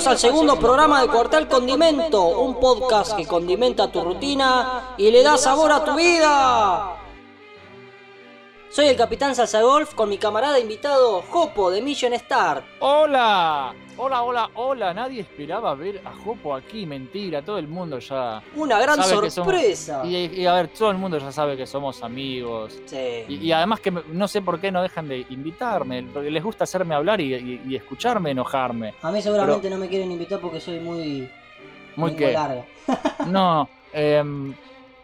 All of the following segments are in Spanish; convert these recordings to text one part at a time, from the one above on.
Bienvenidos al segundo programa de Cuartel Condimento, un podcast que condimenta tu rutina y le da sabor a tu vida. Soy el capitán Salsa Golf con mi camarada invitado Jopo de Mission Star. ¡Hola! Hola, hola, hola. Nadie esperaba ver a Jopo aquí. Mentira, todo el mundo ya. Una gran somos- sorpresa. Y, y a ver, todo el mundo ya sabe que somos amigos. Sí. Y, y además que no sé por qué no dejan de invitarme, porque les gusta hacerme hablar y, escucharme enojarme. A mí seguramente no me quieren invitar porque soy muy... Muy que. larga. No, em,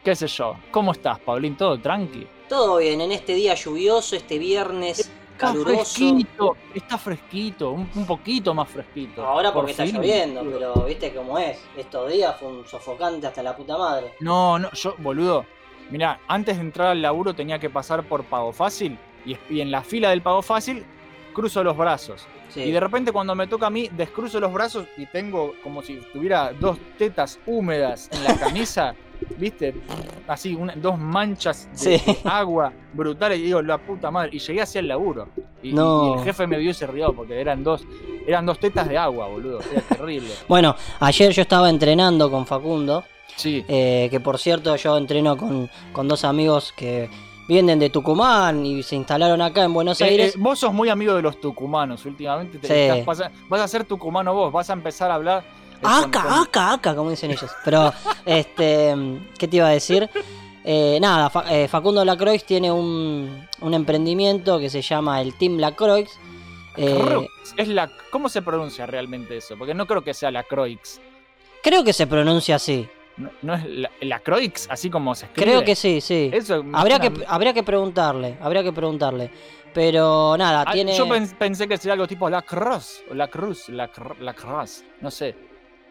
qué sé yo. ¿Cómo estás, Paulín? ¿Todo tranqui? Todo bien, en este día lluvioso, este viernes Está caluroso. fresquito, está fresquito, un, un poquito más fresquito. Ahora Por porque está lloviendo, pero viste cómo es. Estos días fue un sofocante hasta la puta madre. No, no, yo, boludo. Mirá, antes de entrar al laburo tenía que pasar por Pago Fácil y, y en la fila del Pago Fácil cruzo los brazos. Sí. Y de repente cuando me toca a mí, descruzo los brazos y tengo como si tuviera dos tetas húmedas en la camisa, ¿viste? Así, una- dos manchas de Sí. agua brutales. Y digo, la puta madre. Y llegué hacia el laburo. Y, No. y el jefe me vio y se rió porque eran dos, eran dos tetas de agua, boludo. Era terrible. Bueno, ayer yo estaba entrenando con Facundo, Sí. eh, que por cierto yo entreno con, con dos amigos que vienen de Tucumán y se instalaron acá en Buenos Eh, Aires. eh, vos sos muy amigo de los tucumanos últimamente. te Sí. estás vas a ser tucumano vos, vas a empezar a hablar. Con- acá, acá, como dicen ellos. Pero, este, ¿qué te iba a decir? Eh, nada, Fa- eh, Facundo Lacroix tiene un, un emprendimiento que se llama el Team Lacroix. Eh. Es la, ¿Cómo se pronuncia realmente eso? Porque no creo que sea la Croix. creo que se pronuncia así. No, no es la, la Croix, así como se escribe. Creo que sí, sí. Eso Habría que, habría que preguntarle, habría que preguntarle. Pero nada, Ah, tiene... Yo pens- pensé que sería algo tipo la Cross, o la Cruz, la, Cr- la Cross, no sé.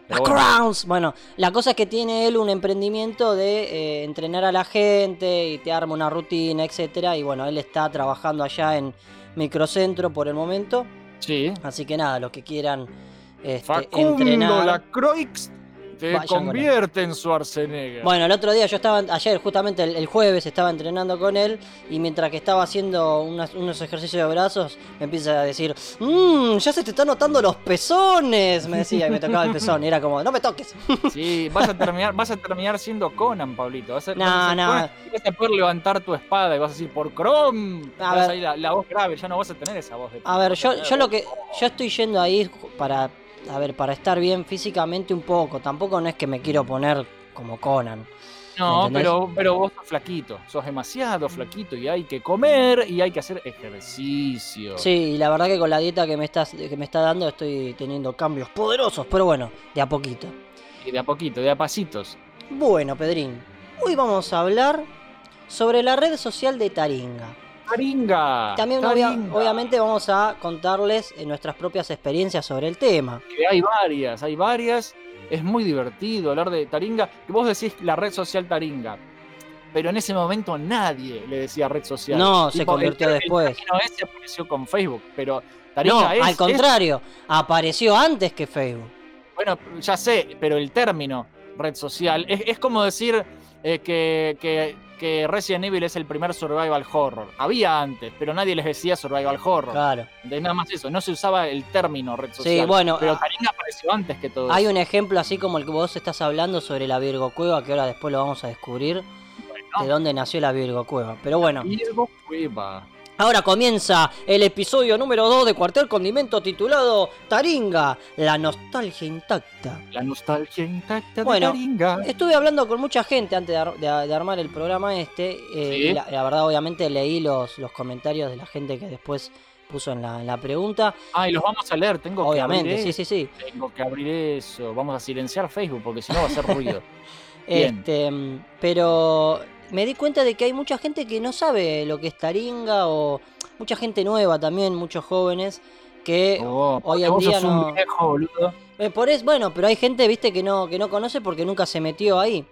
Pero bueno. Crowns. Bueno, la cosa es que tiene él un emprendimiento de eh, entrenar a la gente y te arma una rutina, etcétera. Y bueno, él está trabajando allá en Microcentro por el momento. Sí. Así que nada, los que quieran este, Facundo entrenar. la Croix te Vayan convierte en Schwarzenegger. Bueno, el otro día yo estaba, ayer justamente el, el jueves estaba entrenando con él y mientras que estaba haciendo unas- unos ejercicios de brazos me empieza a decir, mmm, ya se te están notando los pezones, me decía y me tocaba el pezón y era como, no me toques. Sí, vas a terminar, vas a terminar siendo Conan, Pablito. Vas a, No, vas a ser no. Conan vas a poder levantar tu espada y vas a decir por Chrome. A Vas ver. a ir la, la voz grave, ya no vas a tener esa voz de A ver, yo, yo lo que yo estoy yendo ahí para a ver, para estar bien físicamente un poco, tampoco no es que me quiero poner como Conan. No, pero, pero vos sos flaquito, sos demasiado flaquito y hay que comer y hay que hacer ejercicio. Sí, y la verdad que con la dieta que me estás que me está dando estoy teniendo cambios poderosos, pero bueno, de a poquito. Y de a poquito, de a pasitos. Bueno, Pedrín, hoy vamos a hablar sobre la red social de Taringa. ¡Taringa! También obvia- obviamente vamos a contarles eh, nuestras propias experiencias sobre el tema. Que hay varias, hay varias. Es muy divertido hablar de Taringa. Que vos decís la red social Taringa. Pero en ese momento nadie le decía red social. No, se convirtió el- el después. término ese apareció con Facebook, pero No, Taringa es, al es- contrario, apareció antes que Facebook. Bueno, ya sé, pero el término red social es, es como decir eh, que, que, que Resident Evil es el primer survival horror. Había antes, pero nadie les decía survival horror. Claro. De nada más eso, no se usaba el término red social. bueno, pero ah, Taringa apareció antes que todo Hay eso. un ejemplo así como el que vos estás hablando sobre la Virgo Cueva, que ahora después lo vamos a descubrir de dónde nació la Virgo Cueva. Pero bueno, Virgo Cueva. Ahora comienza el episodio número 2 de Cuartel Condimento titulado Taringa, la nostalgia intacta. La nostalgia intacta Bueno, de Taringa. Estuve hablando con mucha gente antes de, ar- de- de armar el programa este. eh, Sí. la, la verdad, obviamente leí los, los comentarios de la gente que después puso en la, en la pregunta. Ah, y los vamos a leer, tengo Obviamente, que abrir sí, sí, sí. Tengo que abrir eso. Vamos a silenciar Facebook porque si no va a hacer ruido. Bien. Este, mm, pero me di cuenta de que hay mucha gente que no sabe lo que es Taringa o mucha gente nueva también, muchos jóvenes que Oh, hoy en día no- viejo, boludo. Eh, por es, bueno, pero hay gente, viste, que no, que no conoce porque nunca se metió ahí.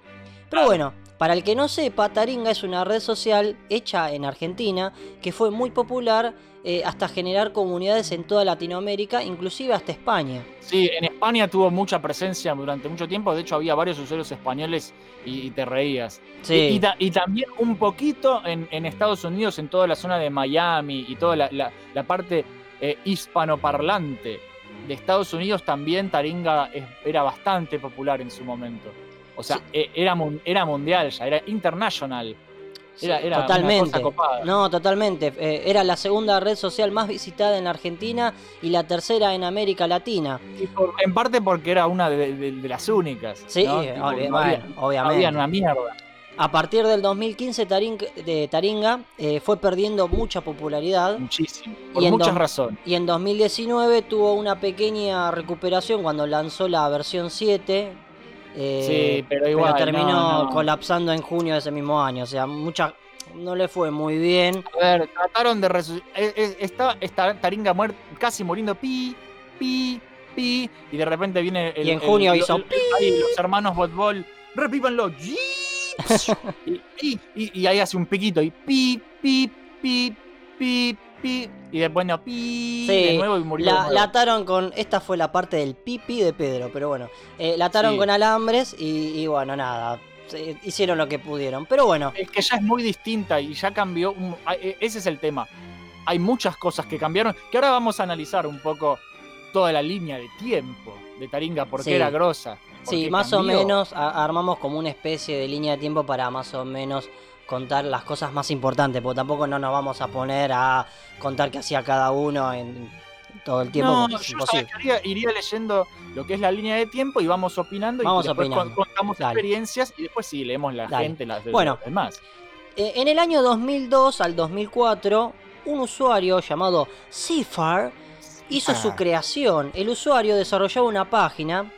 Pero bueno, para el que no sepa, Taringa es una red social hecha en Argentina que fue muy popular eh, hasta generar comunidades en toda Latinoamérica, inclusive hasta España. Sí, en España tuvo mucha presencia durante mucho tiempo. De hecho, había varios usuarios españoles y, y te reías. Sí. Y, y ta- y también un poquito en, en Estados Unidos, en toda la zona de Miami y toda la, la- la parte eh, hispanoparlante de Estados Unidos también Taringa era bastante popular en su momento. O sea, Sí. e- era, era mundial ya, era international. Sí, Era, era una totalmente. cosa copada. No, totalmente. Eh, era la segunda red social más visitada en la Argentina y la tercera en América Latina. Y por- en parte porque era una de, de- de las únicas. Sí, ¿no? obvi- Tipo, no había- bueno, no obviamente. había una mierda. A partir del 2015 Taringa, de Taringa eh, fue perdiendo mucha popularidad Muchísimo. Por Y muchas razones. y en 2019 tuvo una pequeña recuperación cuando lanzó la versión 7. Eh, Sí, pero igual, terminó no, no. colapsando en junio de ese mismo año. O sea, mucha, no le fue muy bien. A ver, trataron de resucitar. Estaba esta Taringa muer- casi muriendo, pi, pi, pi. Y de repente viene. El, Y en el- junio el- hizo el- ahí los hermanos Botbol. Y, y- y- y ahí hace un piquito. Y pi, pi, pi, pi, pi. Y después no, pi. Sí, de nuevo y murió. La, ataron con. Esta fue la parte del pipi de Pedro, pero bueno. eh, la ataron Sí. con alambres y, y bueno, nada. hicieron lo que pudieron. Pero bueno, Es que ya es muy distinta y ya cambió. e- ese es el tema. Hay muchas cosas que cambiaron. Que ahora vamos a analizar un poco toda la línea de tiempo de Taringa, porque Sí. era grosa. sí, más o menos armamos como una especie de línea de tiempo para más o menos contar las cosas más importantes, porque tampoco no nos vamos a poner a contar qué hacía cada uno en todo el tiempo. No, es yo iría, iría leyendo lo que es la línea de tiempo y vamos opinando Vamos y después opinando. con- contamos Dale. experiencias y después sí leemos la Dale. gente, las de Bueno. los demás. Eh, en el año 2002 al 2004, un usuario llamado Cifar hizo su creación. El usuario desarrollaba una página,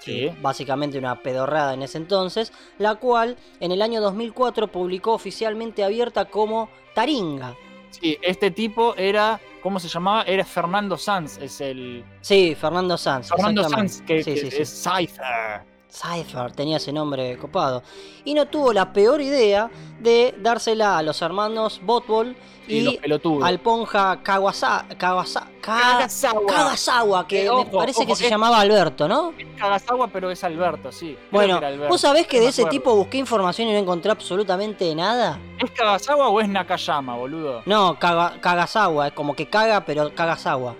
Sí. básicamente una pedorrada en ese entonces, la cual en el año 2004 publicó oficialmente abierta como Taringa. Sí, este tipo era, ¿cómo se llamaba? Era Fernando Sanz, es el Sí, Fernando Sanz. Fernando. Sanz que, Sí, que sí, sí. es Cypher. Cypher tenía ese nombre copado. Y no tuvo la peor idea de dársela a los hermanos Botbol Y, y al ponja Kawasa, Kawasa, Ka- Kagasawa. Kagasawa, que Eh, me ojo, parece que se es- llamaba Alberto, ¿no? Kagasawa, pero es Alberto, sí. Creo Bueno, Alberto. vos sabés que de ese tipo busqué información y no encontré absolutamente nada. ¿Es Kagasawa o es Nakayama, boludo? No, Kaga- Kagasawa, es como que caga, pero Kagasawa.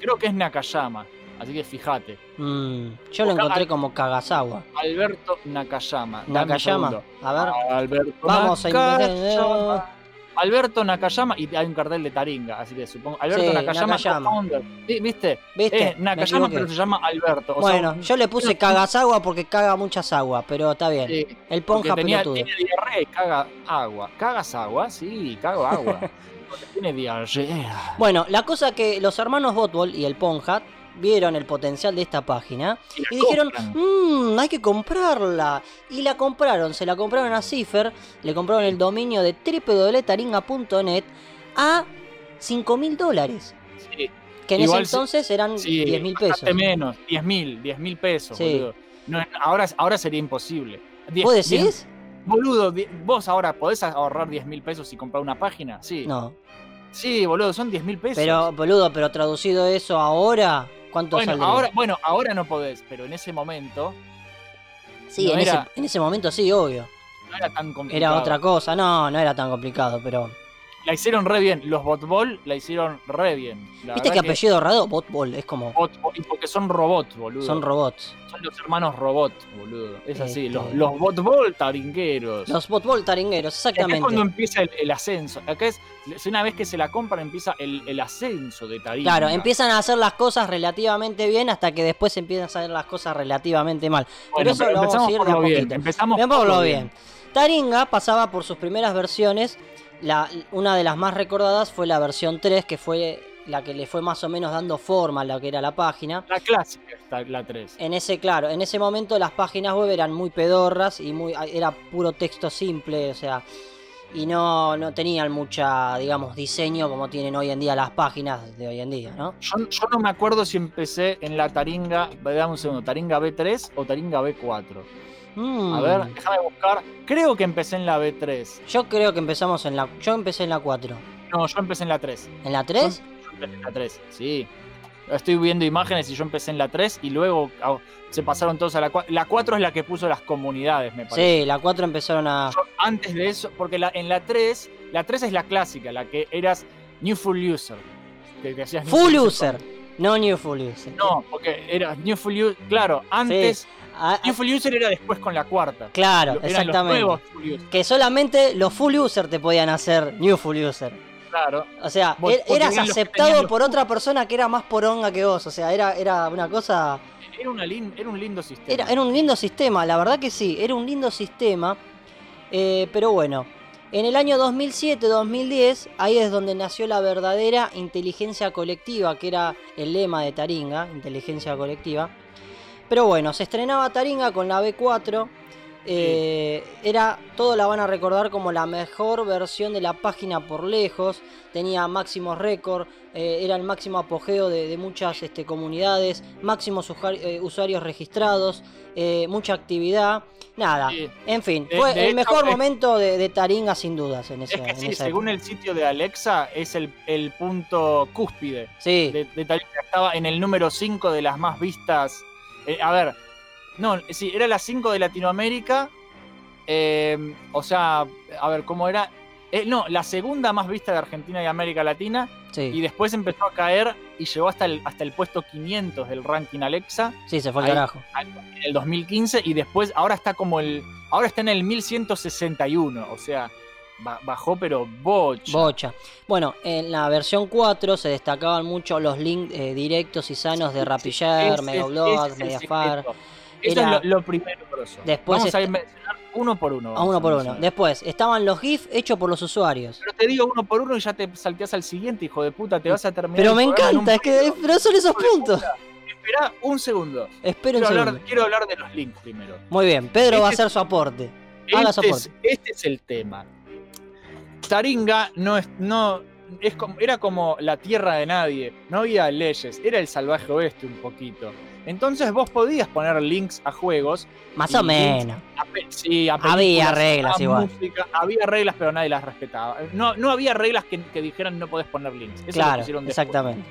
Creo que es Nakayama, así que fíjate. Mm, yo lo encontré al- como Kagasawa. Alberto Nakayama. Nakayama, a ver. Alberto Vamos a Nakayama. Alberto Nakayama y hay un cartel de Taringa, así que supongo. Alberto Sí, Nakayama, Nakayama. ¿Viste? ¿Viste? Es Nakayama, pero se llama Alberto. o sea, Bueno, yo le puse Kagasawa porque caga muchas aguas, pero está bien. sí, El ponja tenía, pelotudo. tiene diarrea y caga agua. ¿Cagas agua? Sí, cago agua. Porque tiene diarrea. Bueno, la cosa que los hermanos Botbol y el Ponja vieron el potencial de esta página Y dijeron, mmm, hay que comprarla. Y la compraron, se la compraron a Cipher, le compraron el dominio de www.taringa.net a 5 mil dólares. Sí, Que en Igual ese entonces eran sí, 10 mil pesos. menos, 10 mil, 10 mil pesos, Sí. boludo. No, ahora, ahora sería imposible. Diez- ¿Vos diez- decís? Boludo, vos ahora podés ahorrar 10 mil pesos y comprar una página. Sí. No. Sí, boludo, son 10 mil pesos. Pero, boludo, pero traducido eso ahora, ¿cuánto bueno, saldría? ahora, bueno, ahora no podés, pero en ese momento sí, no en, era- ese, en ese momento sí, obvio. no era tan complicado. Era otra cosa, no, no era tan complicado, pero... La hicieron re bien. Los botball la hicieron re bien. La ¿Viste que apellido raro? Botbol, es como... botball- porque son robots, boludo. Son robots. Son los hermanos robot, boludo. Es así. Este- Los, los botball taringueros. Los Botbol taringueros, Acá es cuando exactamente. empieza el, el ascenso. Acá es, una vez que se la compran, empieza el, el ascenso de Taringa. Claro, empiezan a hacer las cosas relativamente bien hasta que después empiezan a hacer las cosas relativamente mal. Bueno, pero eso lo vamos a ir de a lo bien. poquito. Empezamos por lo bien. Taringa pasaba por sus primeras versiones. La, una de las más recordadas fue la versión 3, que fue la que le fue más o menos dando forma a lo que era la página. La clásica la 3. En ese, claro, en ese momento las páginas web eran muy pedorras y muy era puro texto simple, o sea, y no, no tenían mucha, digamos, diseño como tienen hoy en día las páginas de hoy en día, ¿no? Yo, yo no me acuerdo si empecé en la Taringa, dame un segundo, Taringa B3 o Taringa B4. Mm, A ver, déjame buscar. Creo que empecé en la B3. Yo creo que empezamos en la. Yo empecé en la 4. No, yo empecé en la 3. ¿En la 3? Yo empecé en la 3, sí. Estoy viendo imágenes y yo empecé en la 3 y luego ah, se pasaron todos a la 4. La 4 es la que puso las comunidades, me parece. Sí, la 4 empezaron a. Yo antes de eso, porque la, en la 3, la 3 es la clásica, la que eras New Full User. Que, que Full user. No New Full User. No, porque era New Full User. Claro, antes. Ah, New Full User era después con la cuarta. claro, Eran los exactamente. nuevos Full User. Que solamente los Full User te podían hacer New Full User. Claro. O sea, Vos- er- vos eras aceptado por otra persona que era más poronga que vos. O sea, era, era una cosa. Era, una lin- era un lindo sistema. Era, era un lindo sistema, la verdad que sí, era un lindo sistema. Eh, pero bueno, en el año 2007-2010, ahí es donde nació la verdadera inteligencia colectiva, que era el lema de Taringa, inteligencia colectiva. Pero bueno, se estrenaba Taringa con la B4. eh, era, todos la van a recordar como la mejor versión de la página por lejos. Tenía máximos récord, eh, era el máximo apogeo de, de muchas este, comunidades, máximos eh, usuarios registrados, eh, mucha actividad. Nada, Sí. en fin, De- fue de el hecho, mejor momento de, Taringa sin dudas en ese Es que en sí, esa según época. el sitio de Alexa, es el, el punto cúspide Sí, de, de Taringa. Estaba en el número 5 de las más vistas. Eh, a ver, no, sí, era la 5 de Latinoamérica. eh, o sea, a ver, ¿cómo era? Eh, no, la segunda más vista de Argentina y América Latina. Y sí, después empezó a caer y llegó hasta el, hasta el puesto 500 del ranking Alexa sí, se fue al carajo. en el 2015. Y después, ahora está como el. Ahora está en el 1161. O sea, bajó, pero bocha. Bocha. Bueno, en la versión 4 se destacaban mucho los links eh, directos y sanos de Rapiller, Megablog, Mediafar. Eso Era- es lo, lo primero. Después Vamos a está- mencionar uno por uno. A uno por uno. Después estaban los GIF hechos por los usuarios. Pero te digo uno por uno y ya te salteas al siguiente, hijo de puta. Te vas a terminar. Pero me encanta, es que pero son esos puntos. Esperá un segundo. Espera un Quiero hablar, segundo. quiero hablar de los links primero. Muy bien, Pedro va a Este- hacer su aporte. Haga Este su es, este es el tema. Taringa no es, no, es como, era como la tierra de nadie. No había leyes. Era el salvaje oeste un poquito. Entonces vos podías poner links a juegos. Más o menos. a sí, a Había reglas a igual. música. Había reglas, pero nadie las respetaba. No, no había reglas que, que dijeran no podés poner links. Eso lo Claro, exactamente.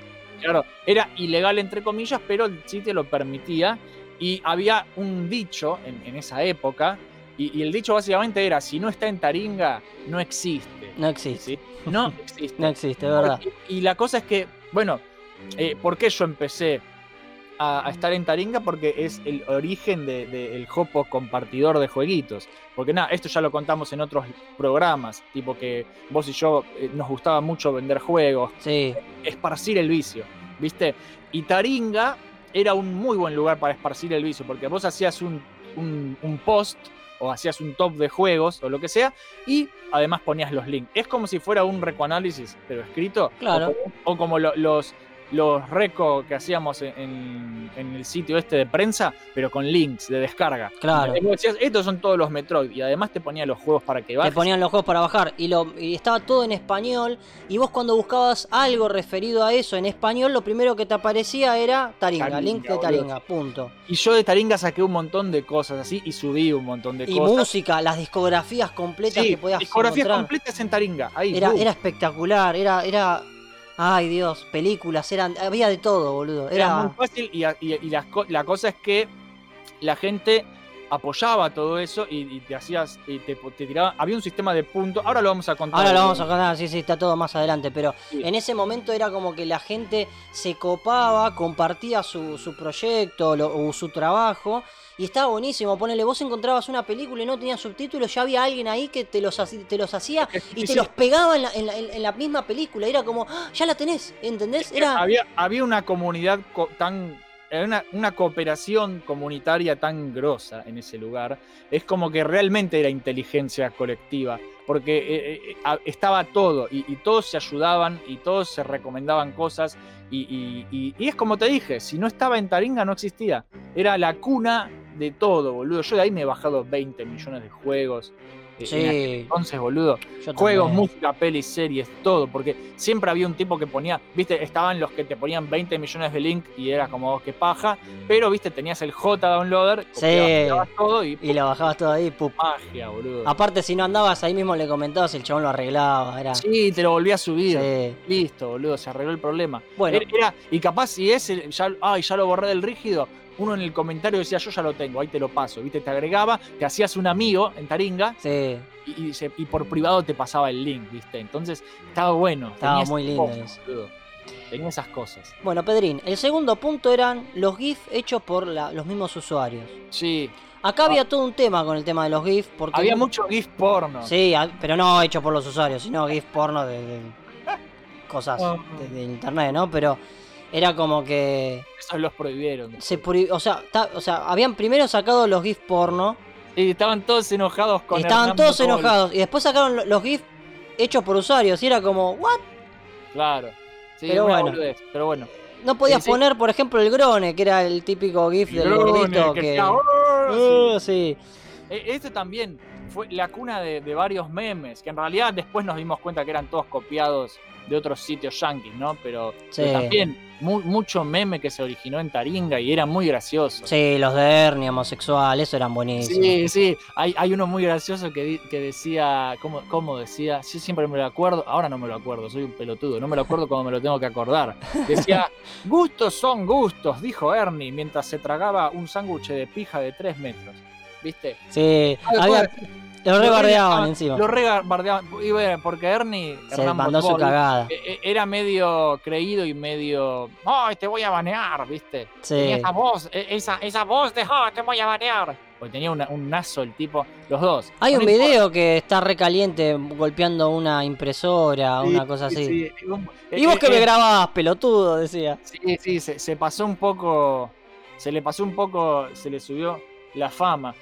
Claro, era ilegal entre comillas, pero el sitio lo permitía. Y había un dicho en, en esa época, y, y el dicho básicamente era, si no está en Taringa, no existe. No existe. ¿sí? No existe. No existe, verdad. Y, y la cosa es que, bueno, eh, ¿por qué yo empecé a, a estar en Taringa? Porque es el origen del de, el Hopo compartidor de jueguitos. Porque nada, esto ya lo contamos en otros programas, tipo que vos y yo eh, nos gustaba mucho vender juegos, Sí, esparcir el vicio, ¿viste? Y Taringa era un muy buen lugar para esparcir el vicio, porque vos hacías un, un- un post o hacías un top de juegos o lo que sea, y además ponías los links. Es como si fuera un recoanálisis, pero escrito, Claro. o como, o como lo- los, los reco que hacíamos en, en- en el sitio este de prensa, pero con links de descarga. Claro. Y decías, estos son todos los Metroid, y además te ponía los juegos para que te bajes. ponían los juegos para bajar y, lo, y estaba todo en español. Y vos cuando buscabas algo referido a eso en español, lo primero que te aparecía era Taringa, Taringa, link de boludo. Taringa, punto. Y yo de Taringa saqué un montón de cosas así, y subí un montón de Y cosas. música, las discografías completas Sí, que podías discografías encontrar. completas en Taringa. Ahí, Era, era espectacular, era, era. Ay Dios, películas, eran, había de todo, boludo. Era Era, muy fácil y, y- y las co- la cosa es que la gente apoyaba todo eso y, y te hacías y te, te tiraba había un sistema de puntos ahora lo vamos a contar Ahora lo vamos a contar, sí, sí, está todo más adelante, pero Sí. en ese momento era como que la gente se copaba, compartía su, su proyecto lo- o su trabajo y estaba buenísimo. Ponele, vos encontrabas una película y no tenía subtítulos, ya había alguien ahí que te los, te los hacía y te los pegaba en la, en la- en la misma película. Era como, "Ah, ya la tenés, ¿entendés? Era, había, había una comunidad co- tan una, una cooperación comunitaria tan grosa en ese lugar es como que realmente era inteligencia colectiva porque eh, eh, a- estaba todo y, y todos se ayudaban y todos se recomendaban cosas y- y es como te dije si no estaba en Taringa no existía era la cuna de todo boludo yo de ahí me he bajado 20 millones de juegos Sí. en entonces boludo yo juegos, también. música, pelis, series, todo, porque siempre había un tipo que ponía, viste, estaban los que te ponían 20 millones de link y era como "Oh, que paja, pero viste, tenías el J downloader, Sí. todo y, Y lo bajabas todo ahí, pup. magia, boludo. Aparte, si no andabas ahí mismo le comentabas, el chabón lo arreglaba. Era. Sí, te lo volví a subir. Sí. Listo, boludo, se arregló el problema. Bueno, era- y capaz si ese, ya, ay, ya lo borré del rígido, uno en el comentario decía, yo ya lo tengo, ahí te lo paso, viste, te agregaba, te hacías un amigo en Taringa sí. y, y se- y por privado te pasaba el link, viste. Entonces, estaba bueno. Estaba muy lindo cosas, eso. Tenía esas cosas. Bueno, Pedrín, el segundo punto eran los GIF hechos por la- los mismos usuarios. Sí. Acá había todo un tema con el tema de los GIF, porque... Ah. Había mucho GIF porno. Sí, pero no hecho por los usuarios, sino GIF porno de, de cosas Ah. de, de internet, ¿no? Pero era como que Esos los prohibieron. se o sea, ta- o sea, habían primero sacado los GIF porno Y estaban todos enojados con y estaban Hernán todos enojados y después sacaron lo- los GIF hechos por usuarios y era como, "What? Claro. Sí, Pero bueno. boludez, pero bueno. No podías Sí, sí. poner, por ejemplo, el grone, que era el típico GIF del Grone, gordito que ¡Oh! Uh, sí. Este también fue la cuna de, de varios memes, que en realidad después nos dimos cuenta que eran todos copiados de otros sitios yankees, ¿no? Pero, también mu- mucho meme que se originó en Taringa y era muy gracioso. Sí, los de Ernie, homosexual, eso eran buenísimos. Sí, sí, hay, hay uno muy gracioso que, que decía, ¿cómo, ¿cómo decía? Yo siempre me lo acuerdo, ahora no me lo acuerdo, soy un pelotudo, no me lo acuerdo cuando me lo tengo que acordar. Decía, gustos son gustos, dijo Ernie, mientras se tragaba un sándwich de pija de 3 metros. ¿Viste? Sí, había, Lo rebardeaban re- encima. Lo rebardeaban, y bueno, porque Ernie, Se Hernán mandó su cagada. e- e- era medio creído y medio, ay, te voy a banear, ¿viste? Sí. Tenía esa voz, e- esa, esa voz de, "Ah, te voy a banear. Porque tenía una- un nazo el tipo, los dos. Hay un video que está recaliente golpeando una impresora, Sí, una cosa sí, así. sí. Un- Y vos eh, que me eh, grababas, pelotudo, decía. Sí, sí, se, se pasó un poco, se le pasó un poco, se le subió la fama.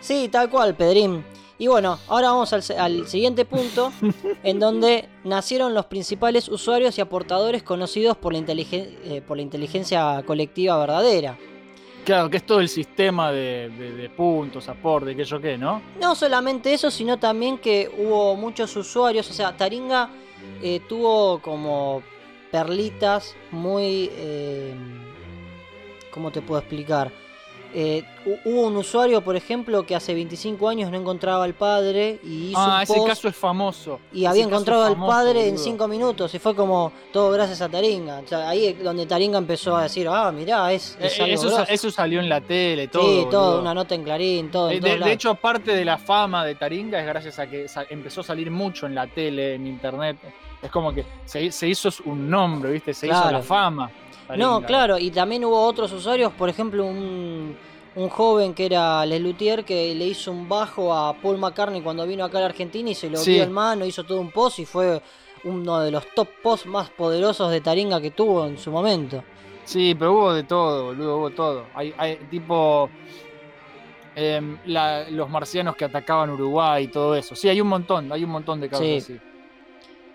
Sí, tal cual, Pedrín. Y bueno, ahora vamos al, siguiente punto, en donde nacieron los principales usuarios y aportadores conocidos por la, inteligen- eh, por la inteligencia colectiva verdadera. Claro, que es todo el sistema de, de- de puntos, aporte, que yo qué, ¿no? No solamente eso, sino también que hubo muchos usuarios, o sea, Taringa eh, tuvo como perlitas muy... eh, ¿Cómo te puedo explicar? Eh, hu- hubo un usuario, por ejemplo, que hace 25 años no encontraba al padre y hizo Ah, un ese post caso es famoso. y Ese había caso encontrado es al famoso, padre en boludo. 5 minutos y fue como todo gracias a Taringa. O sea, ahí es donde Taringa empezó a decir, ah, mirá, es, Eh, es eh, algo eso, sa- grosso". eso salió en la tele, todo. Sí, todo, boludo. una nota en Clarín, todo. en Eh, todos De, de lados. hecho, parte de la fama de Taringa es gracias a que sa- empezó a salir mucho en la tele, en internet. Es como que se, se hizo un nombre, ¿viste? Se hizo Claro. la fama. No, claro, y también hubo otros usuarios, por ejemplo, un, un joven que era Lelutier que le hizo un bajo a Paul McCartney cuando vino acá a la Argentina y se lo Sí. dio en mano, hizo todo un post y fue uno de los top posts más poderosos de Taringa que tuvo en su momento. Sí, pero hubo de todo, boludo, hubo todo. Hay, hay tipo. em, la- los marcianos que atacaban Uruguay y todo eso. Sí, hay un montón, hay un montón de casos Sí. así.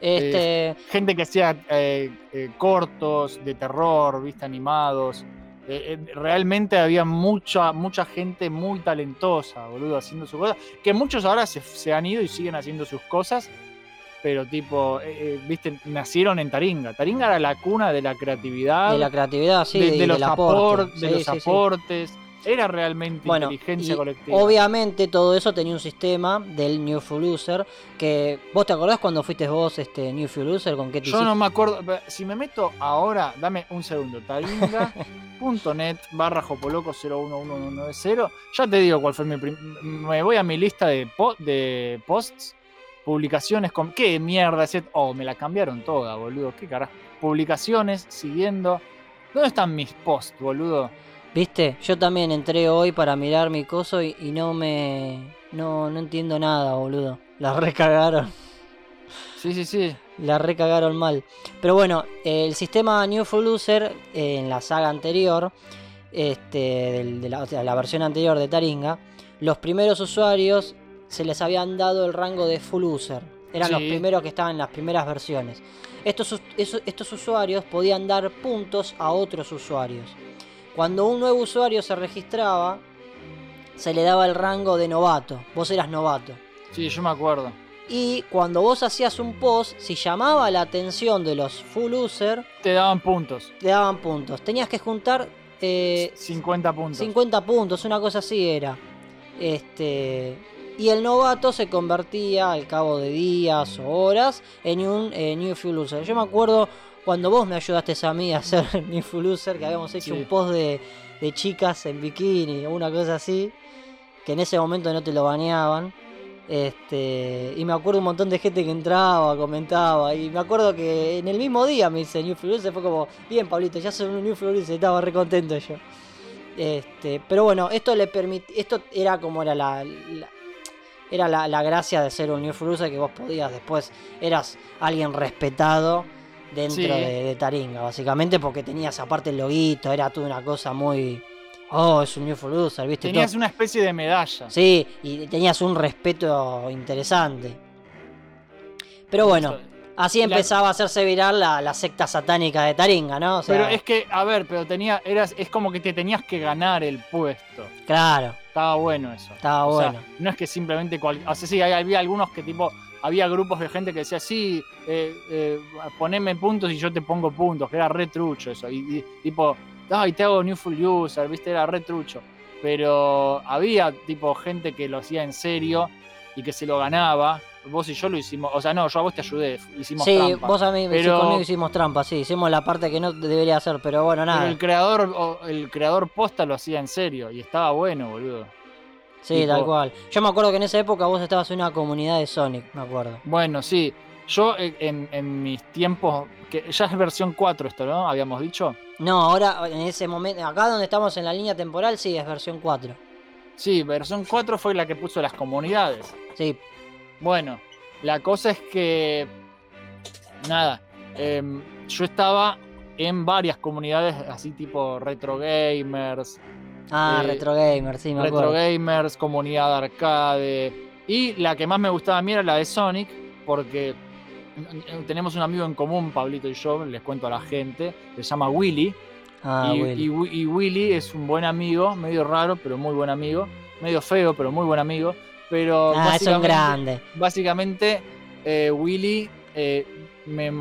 Este, Gente que hacía eh, eh, cortos de terror, viste, animados. Eh, eh, realmente había mucha, mucha gente muy talentosa, boludo, haciendo sus cosas. Que muchos ahora se, se han ido y siguen haciendo sus cosas. Pero tipo, eh, eh, viste, nacieron en Taringa. Taringa era la cuna de la creatividad. de la creatividad, sí, de, de los, aporte. de Sí, los sí, sí. Era realmente Bueno, inteligencia colectiva. obviamente todo eso tenía un sistema del New Full User que vos te acordás cuando fuiste vos este New Full User con qué te Yo hiciste? no me acuerdo. Si me meto ahora, dame un segundo. Taringa.net barra Jopoloco 011190. Ya te digo cuál fue mi prim- Me voy a mi lista de, po- de posts, publicaciones con. ¿Qué mierda? Oh, me la cambiaron toda, boludo. ¿Qué carajo? Publicaciones, siguiendo. ¿Dónde están mis posts, boludo? ¿Viste? Yo también entré hoy para mirar mi coso y, y no me... No, no entiendo nada, boludo. La recagaron. Sí, sí, sí. La recagaron mal. Pero bueno, el sistema New Full User eh, en la saga anterior, este, del- de, la, o sea, la versión anterior de Taringa, los primeros usuarios se les habían dado el rango de Full User. Eran los primeros que estaban en las primeras versiones. Estos, estos usuarios podían dar puntos a otros usuarios. Cuando un nuevo usuario se registraba, se le daba el rango de novato. Vos eras novato. Sí, yo me acuerdo. Y cuando vos hacías un post, si llamaba la atención de los full user, Te daban puntos. te daban puntos. Tenías que juntar eh, 50 puntos. 50 puntos, una cosa así era. Este. Y el novato se convertía al cabo de días o horas en un eh, New Full User. Yo me acuerdo cuando vos me ayudaste a mí a hacer Full User, que habíamos hecho Sí. un post de, de chicas en bikini o una cosa así, que en ese momento no te lo baneaban. Este, y me acuerdo un montón de gente que entraba, comentaba. Y me acuerdo que en el mismo día me hice New. Fue como, bien, Pablito, ya soy un New. Estaba re contento yo. Este, pero bueno, esto le permite. Esto era como era la. la- era la, la gracia de ser un New que vos podías después. Eras alguien respetado dentro Sí. de, de Taringa, básicamente, porque tenías aparte el loguito. Era toda una cosa muy. Oh, es un New Fluence, ¿viste? Tenías Todo- una especie de medalla. Sí, y tenías un respeto interesante. Pero bueno, así La- empezaba a hacerse viral la, la secta satánica de Taringa, ¿no? O sea, Pero es que, a ver, pero tenía, eras, es como que te tenías que ganar el puesto. claro, Estaba bueno eso. estaba O sea, bueno. no es que simplemente cual, o sea, sí, había algunos que tipo, había grupos de gente que decía, sí, eh, eh, poneme puntos y yo te pongo puntos, que era re trucho eso. Y, y tipo, ay, te hago new full user, viste, era re trucho. Pero había tipo gente que lo hacía en serio y que se lo ganaba. Vos y yo lo hicimos, o sea, no, yo a vos te ayudé, hicimos Sí, trampa. vos a mí sí, Pero- conmigo hicimos trampa, sí, hicimos la parte que no debería hacer, pero bueno, Pero nada. el creador, el creador posta lo hacía en serio y estaba bueno, boludo. Sí, tipo- tal cual. Yo me acuerdo que en esa época vos estabas en una comunidad de Sonic, me acuerdo. Bueno, sí. Yo eh, en, en mis tiempos, que ya es versión 4 esto, ¿no? Habíamos dicho. No, ahora en ese momento, acá donde estamos en la línea temporal, sí, es versión 4. Sí, versión 4 fue la que puso las comunidades. Sí, Bueno, la cosa es que. Nada. em, yo estaba en varias comunidades, así tipo retro gamers, ah, Eh, Retro Gamer, sí, me retro acuerdo. gamers, comunidad arcade. Y la que más me gustaba a mí era la de Sonic, porque tenemos un amigo en común, Pablito y yo, les cuento a la gente, se llama Willy. Ah, y, Willy. y Wi- y Willy es un buen amigo, medio raro, pero muy buen amigo. Medio feo, pero muy buen amigo. Pero ah, es un grande. básicamente eh, Willy eh, me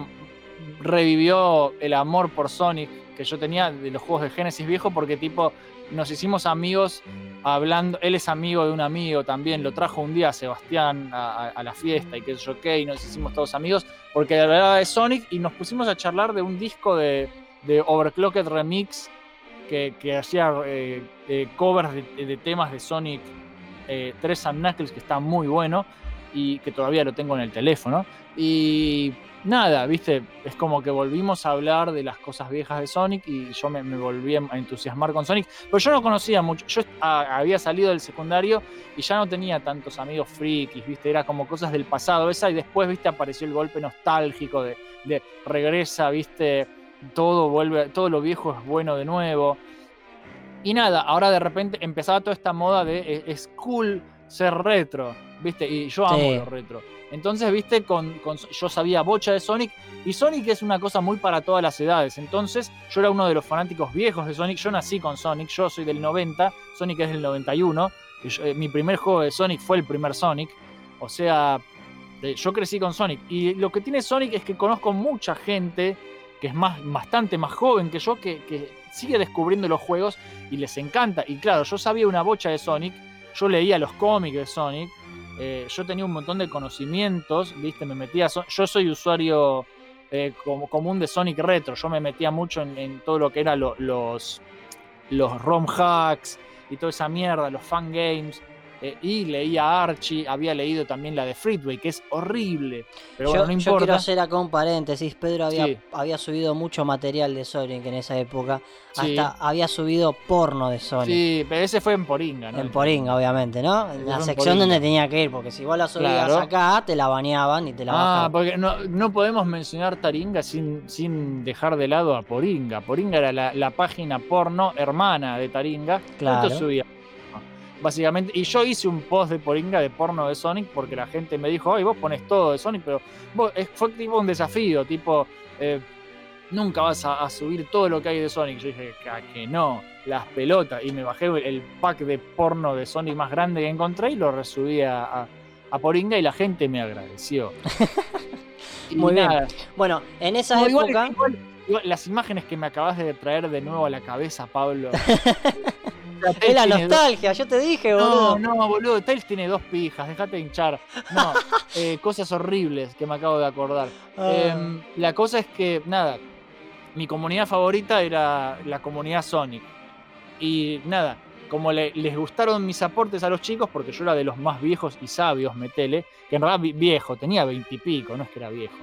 revivió el amor por Sonic que yo tenía de los juegos de Genesis viejo porque tipo nos hicimos amigos hablando, él es amigo de un amigo también, lo trajo un día a Sebastián a, la fiesta y qué sé yo y nos hicimos todos amigos porque hablaba de Sonic y nos pusimos a charlar de un disco de, de Overclocked Remix que, que hacía eh, eh, covers de, de temas de Sonic eh, 3 and que está muy bueno y que todavía lo tengo en el teléfono. Y nada, viste, es como que volvimos a hablar de las cosas viejas de Sonic y yo me, volví a entusiasmar con Sonic. Pero yo no conocía mucho, yo ah, había salido del secundario y ya no tenía tantos amigos frikis, viste, era como cosas del pasado esa y después, viste, apareció el golpe nostálgico de, de regresa, viste, todo vuelve, todo lo viejo es bueno de nuevo. Y nada, ahora de repente empezaba toda esta moda de eh, es cool ser retro, ¿viste? Y yo amo Sí. lo retro. Entonces, ¿viste? Con, con- yo sabía bocha de Sonic y Sonic es una cosa muy para todas las edades. Entonces, yo era uno de los fanáticos viejos de Sonic. Yo nací con Sonic, yo soy del 90, Sonic es del 91. y yo- eh, mi primer juego de Sonic fue el primer Sonic. O sea, eh, yo crecí con Sonic. Y lo que tiene Sonic es que conozco mucha gente que es más, bastante más joven que yo, que, que sigue descubriendo los juegos y les encanta. Y claro, yo sabía una bocha de Sonic, yo leía los cómics de Sonic, eh, yo tenía un montón de conocimientos, ¿viste? Me metía. Yo soy usuario eh, como- común de Sonic Retro, yo me metía mucho en, en todo lo que era lo- los, los ROM hacks y toda esa mierda, los fan games. Eh, y leía Archie, había leído también la de Freeway, que es horrible. Pero yo, bueno, no yo importa. quiero hacer acá un paréntesis. Pedro había, Sí. había subido mucho material de Sonic en esa época. Sí. Hasta había subido porno de Sonic. Sí, pero ese fue en Poringa, ¿no? En Poringa, obviamente, ¿no? En la en sección donde tenía que ir, porque si vos la subías Claro. acá, te la baneaban y te la Ah, bajaban. porque no, no podemos mencionar Taringa sin, sin dejar de lado a Poringa. Poringa era la, la página porno hermana de Taringa. Claro. Esto subía. Básicamente, y yo hice un post de Poringa de porno de Sonic porque la gente me dijo, ay, vos pones todo de Sonic, pero vos- fue tipo un desafío, tipo, eh, nunca vas a, a subir todo lo que hay de Sonic. Yo dije, "Ah, que no, las pelotas. Y me bajé el pack de porno de Sonic más grande que encontré y lo resubí a, a- a Poringa y la gente me agradeció. Muy bien. Bueno, en esa no, igual- época. igual- igual las imágenes que me acabas de traer de nuevo a la cabeza, Pablo. Es la dos- nostalgia, yo te dije, boludo. No, no, boludo, Tails tiene dos pijas, déjate de hinchar. No, eh, cosas horribles que me acabo de acordar. Ah. Em, la cosa es que, nada, mi comunidad favorita era la comunidad Sonic. Y nada, como le- les gustaron mis aportes a los chicos, porque yo era de los más viejos y sabios, metele, que en realidad vi- viejo, tenía veintipico, no es que era viejo,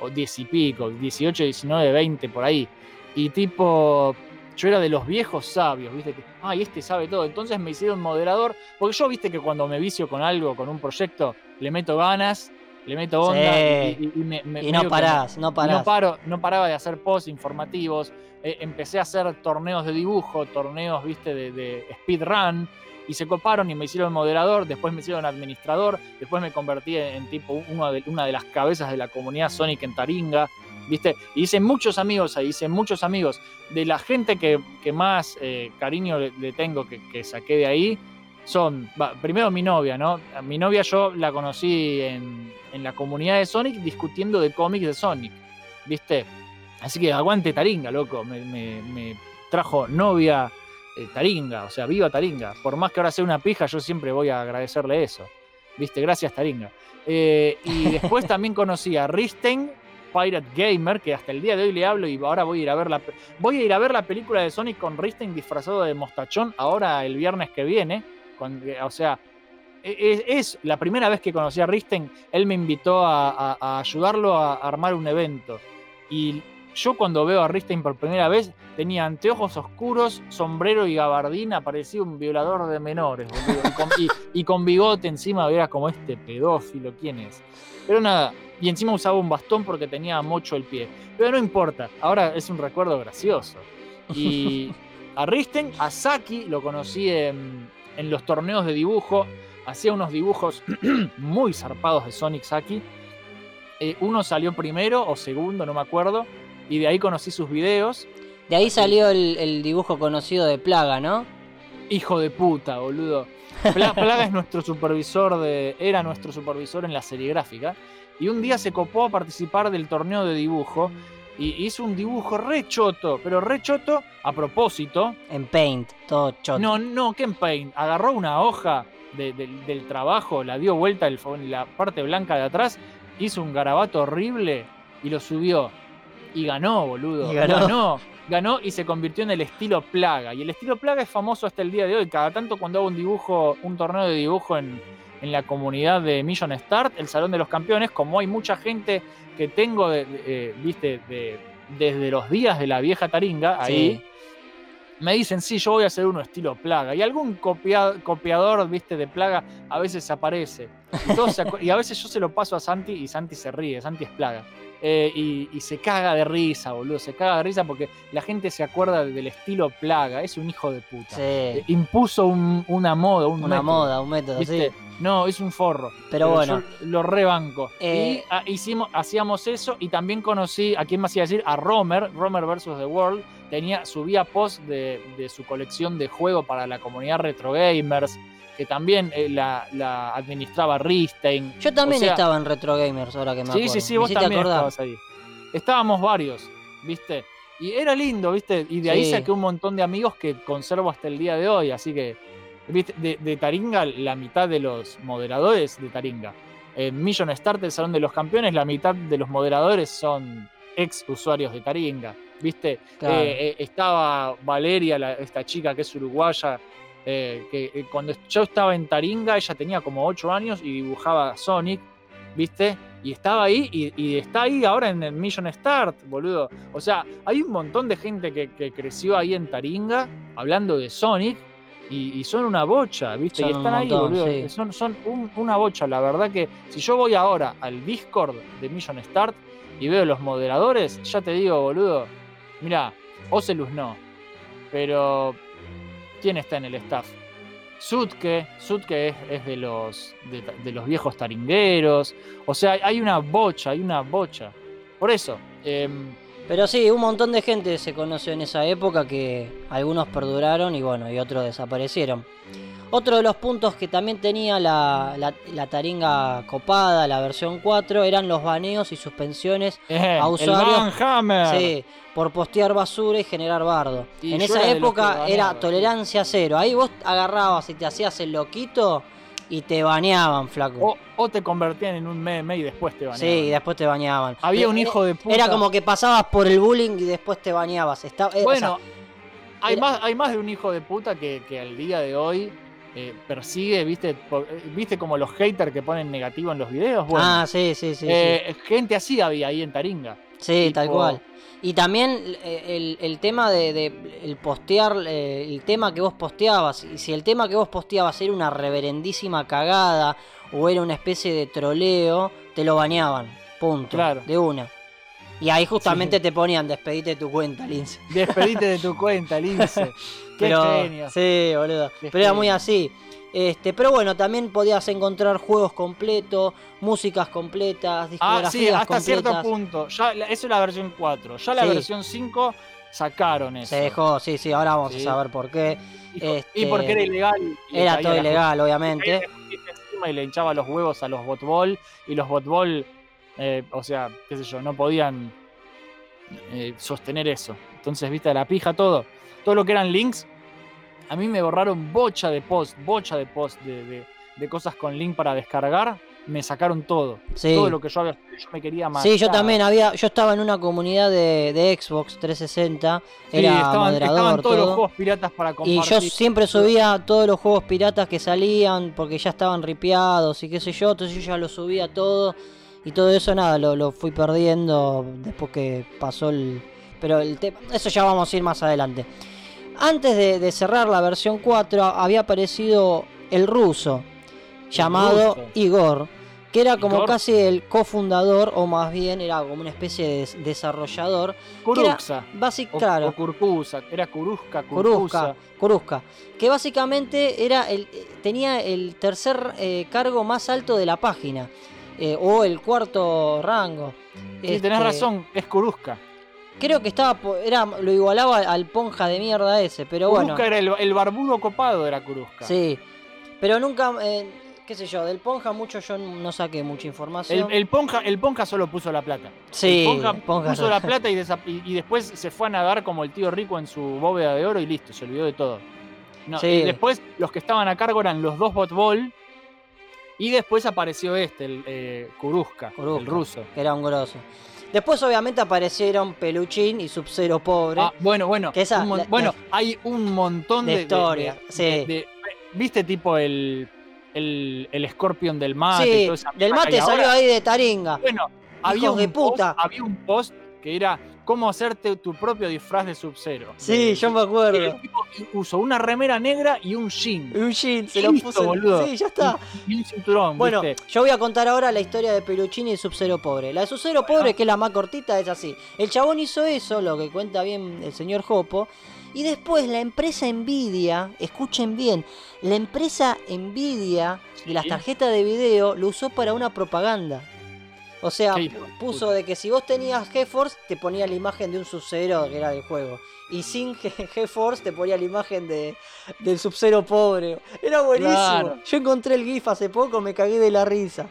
o diez y pico, 18, 19, 20, por ahí. Y tipo, yo era de los viejos sabios, viste, que, ay, este sabe todo. Entonces me hicieron moderador, porque yo, viste que cuando me vicio con algo, con un proyecto, le meto ganas, le meto onda Sí. y, y- y me, me- Y no parás, no parás. no, paro, no paraba de hacer posts informativos. eh, empecé a hacer torneos de dibujo, torneos, viste, de, de speedrun. Y se coparon y me hicieron moderador, después me hicieron administrador, después me convertí en, en tipo uno de, una de las cabezas de la comunidad Sonic en Taringa, ¿viste? Y hice muchos amigos ahí, hice muchos amigos. De la gente que, que más eh, cariño le, tengo que, saqué de ahí, son, primero mi novia, ¿no? Mi novia yo la conocí en, en la comunidad de Sonic discutiendo de cómics de Sonic, ¿viste? Así que aguante Taringa, loco. Me, me- trajo novia eh, Taringa, o sea, viva Taringa. Por más que ahora sea una pija, yo siempre voy a agradecerle eso. ¿Viste? Gracias Taringa. Eh, y después también conocí a Ristein, Pirate Gamer, que hasta el día de hoy le hablo y ahora voy a ir a ver la, voy a ir a ver la película de Sonic con Ristein disfrazado de mostachón ahora el viernes que viene. Con- o sea, e- es, la primera vez que conocí a Ristein. Él me invitó a, ayudarlo a armar un evento. Y yo cuando veo a Ristein por primera vez, tenía anteojos oscuros, sombrero y gabardina, parecía un violador de menores. Y y- y con bigote encima, era como este pedófilo, ¿quién es? Pero nada, y encima usaba un bastón porque tenía mocho el pie. Pero no importa, ahora es un recuerdo gracioso. Y a Risten, a Saki lo conocí en, en los torneos de dibujo, hacía unos dibujos muy zarpados de Sonic Saki. Eh, uno salió primero o segundo, no me acuerdo, y de ahí conocí sus videos. De ahí salió el, el dibujo conocido de Plaga, ¿no? Hijo de puta, boludo. Pla- Plaga es nuestro supervisor de. era nuestro supervisor en la seriegráfica. Y un día se copó a participar del torneo de dibujo. Y hizo un dibujo re choto, pero re choto a propósito. En Paint, todo choto. No, no, que en Paint. Agarró una hoja de- del- del trabajo, la dio vuelta el la parte blanca de atrás, hizo un garabato horrible y lo subió. Y ganó, boludo. Y ganó. ganó. Ganó y se convirtió en el estilo plaga. Y el estilo plaga es famoso hasta el día de hoy. Cada tanto cuando hago un dibujo, un torneo de dibujo en, en la comunidad de Million Start, el Salón de los Campeones, como hay mucha gente que tengo, de- de- eh, viste, de- desde los días de la vieja taringa, ahí, Sí. me dicen, sí, yo voy a hacer uno estilo plaga. Y algún copia- copiador, viste, de plaga a veces aparece. Y, todos se acu- y a veces yo se lo paso a Santi y Santi se ríe, Santi es plaga. Eh, y, y se caga de risa, boludo. Se caga de risa porque la gente se acuerda del estilo plaga. Es un hijo de puta. Eh, Sí. Impuso un- una moda, un Una método, moda, un método, ¿viste? sí. No, es un forro. Pero bueno. yo lo rebanco. Eh, y ah, hicimos, hacíamos eso y también conocí, ¿a quién más iba a decir? A Romer, Romer vs. The World. Tenía, subía post de, de su colección de juego para la comunidad Retro Gamers, que también eh, la, la administraba Ristein. Yo también O sea, estaba en Retro Gamers, ahora que me Sí, acuerdo. sí, sí, Me vos también acordar. estabas ahí. Estábamos varios, ¿viste? Y era lindo, ¿viste? Y de ahí Sí. saqué un montón de amigos que conservo hasta el día de hoy, así que, ¿viste? De, de Taringa, la mitad de los moderadores de Taringa. En Million Start, el Salón de los Campeones, la mitad de los moderadores son ex usuarios de Taringa, ¿viste? Claro. Eh, eh, estaba Valeria, la- esta chica que es uruguaya, eh, que eh, cuando yo estaba en Taringa, ella tenía como 8 años y dibujaba Sonic, ¿viste? Y estaba ahí y, y está ahí ahora en el Million Start, boludo. O sea, hay un montón de gente que, que creció ahí en Taringa hablando de Sonic y, y son una bocha, ¿viste? Son y están ahí, boludo. sí. Son, son un- una bocha. La verdad que si yo voy ahora al Discord de Million Start y veo los moderadores, ya te digo, boludo, mira, Ocelus no, pero ¿quién está en el staff? Sutke, Sutke es, es de, los, de, los viejos taringueros. O sea, hay una bocha, hay una bocha. Por eso, em, Pero sí, un montón de gente se conoció en esa época que algunos perduraron y bueno, y otros desaparecieron. Otro de los puntos que también tenía la, la- la taringa copada, la versión 4, eran los baneos y suspensiones eh, A usuarios- sí, por postear basura y generar bardo. Y en esa época baneaba, era sí. tolerancia cero. Ahí vos agarrabas y te hacías el loquito y te baneaban, flaco. O, o te convertían en un meme y después te sí, baneaban. y después te baneaban. Había un Era- hijo de puta. Era como que pasabas por el bullying y después te bañabas. Estaba, eh, o Bueno, sea, hay, Era- más, hay más de un hijo de puta que, que al día de hoy eh, persigue, ¿viste? Eh, ¿Viste como los haters que ponen negativo en los videos? Bueno, ah, sí, sí, sí. sí. eh, gente así había ahí en Taringa. Sí, tipo- tal cual. Y también eh, el, el tema de, de el postear, el tema que vos posteabas, y si el tema que vos posteabas era una reverendísima cagada o era una especie de troleo, te lo baneaban. Punto. Claro. De una. Y ahí justamente te ponían despedite de tu cuenta, Lince. Despedite de tu cuenta, Lince. Qué Pero, genio. Sí, boludo. Qué Pero era muy así. Este, pero bueno, también podías encontrar juegos completos, músicas completas, Ah, discografías sí, hasta completas. cierto punto. Ya, eso es la versión 4. Ya la Sí. versión 5 sacaron eso. Se dejó, sí, sí, ahora vamos Sí. a saber por qué. Y, este, y porque era ilegal. Era todo ilegal, obviamente. Y le hinchaba los huevos a los botball. Y los botball, eh, o sea, qué sé yo, no podían eh, sostener eso. Entonces, viste, la pija todo. Todo lo que eran links. A mí me borraron bocha de post, bocha de post de, de- de cosas con link para descargar. Me sacaron todo. Sí. Todo lo que yo, había, yo me quería matar. Sí, yo también había, yo estaba en una comunidad de, de Xbox 360, Sí, era estaban, moderador, estaban todos los juegos piratas para Y compartir. yo siempre subía todos los juegos piratas que salían porque ya estaban ripeados y qué sé yo, entonces yo ya lo subía todo y todo eso nada, lo, lo fui perdiendo después que pasó el... Pero el tema, eso ya vamos a ir más adelante. Antes de, de cerrar la versión 4 había aparecido el ruso llamado ruso. Igor, que era como Igor. casi el cofundador o más bien era como una especie de des- desarrollador. Kuruxa. basic, O, claro, o Kurkusa, era Kuruska, Kurkusa. Kuruzka, que básicamente era el, tenía el tercer eh, cargo más alto de la página, eh, o el cuarto rango. Sí, tenés Este, razón, es Kuruska. Creo que estaba, era, lo igualaba al ponja de mierda ese, pero Kuruska bueno, era el, el barbudo copado, era Kuruska. sí. Pero nunca, eh, qué sé yo, del ponja mucho yo no saqué mucha información. El, el Ponja, el Ponja solo puso la plata. sí, el Ponja, Ponja puso la plata y, después se fue a nadar como el tío rico en su bóveda de oro y listo, se olvidó de todo. No, Sí. y después los que estaban a cargo eran los dos botball y después apareció este, el eh, Kuruska, Kuruska. el ruso. que era un grosso. Después obviamente aparecieron Peluchín y Sub-Zero Pobre. Ah, bueno, bueno. Que esa- un mon- la- bueno, hay un montón de de, historia, de- sí. ¿Viste tipo el, el, el Scorpion del mate? y sí, toda esa del mate Y ahora- salió ahí de Taringa. Bueno, había un, de post, puta. había un post que era cómo hacerte tu propio disfraz de Sub-Zero. Sí, yo me acuerdo. el tipo usó una remera negra y un jean. Un jean, se lo puso. boludo. Sí, ya está. Y un cinturón, Bueno, ¿viste? yo voy a contar ahora la historia de Peluchín y Sub-Zero Pobre. La de Sub-Zero Pobre, que es la más cortita, es así. El chabón hizo eso, lo que cuenta bien el señor Jopo. Y después la empresa Nvidia, escuchen bien, la empresa Nvidia de las tarjetas de video lo usó para una propaganda. O sea, puso de que si vos tenías GeForce, te ponía la imagen de un Sub-Zero que era del juego. Y sin Ge- GeForce te ponía la imagen de, del Sub-Zero pobre. Era buenísimo. Claro. Yo encontré el GIF hace poco, me cagué de la risa.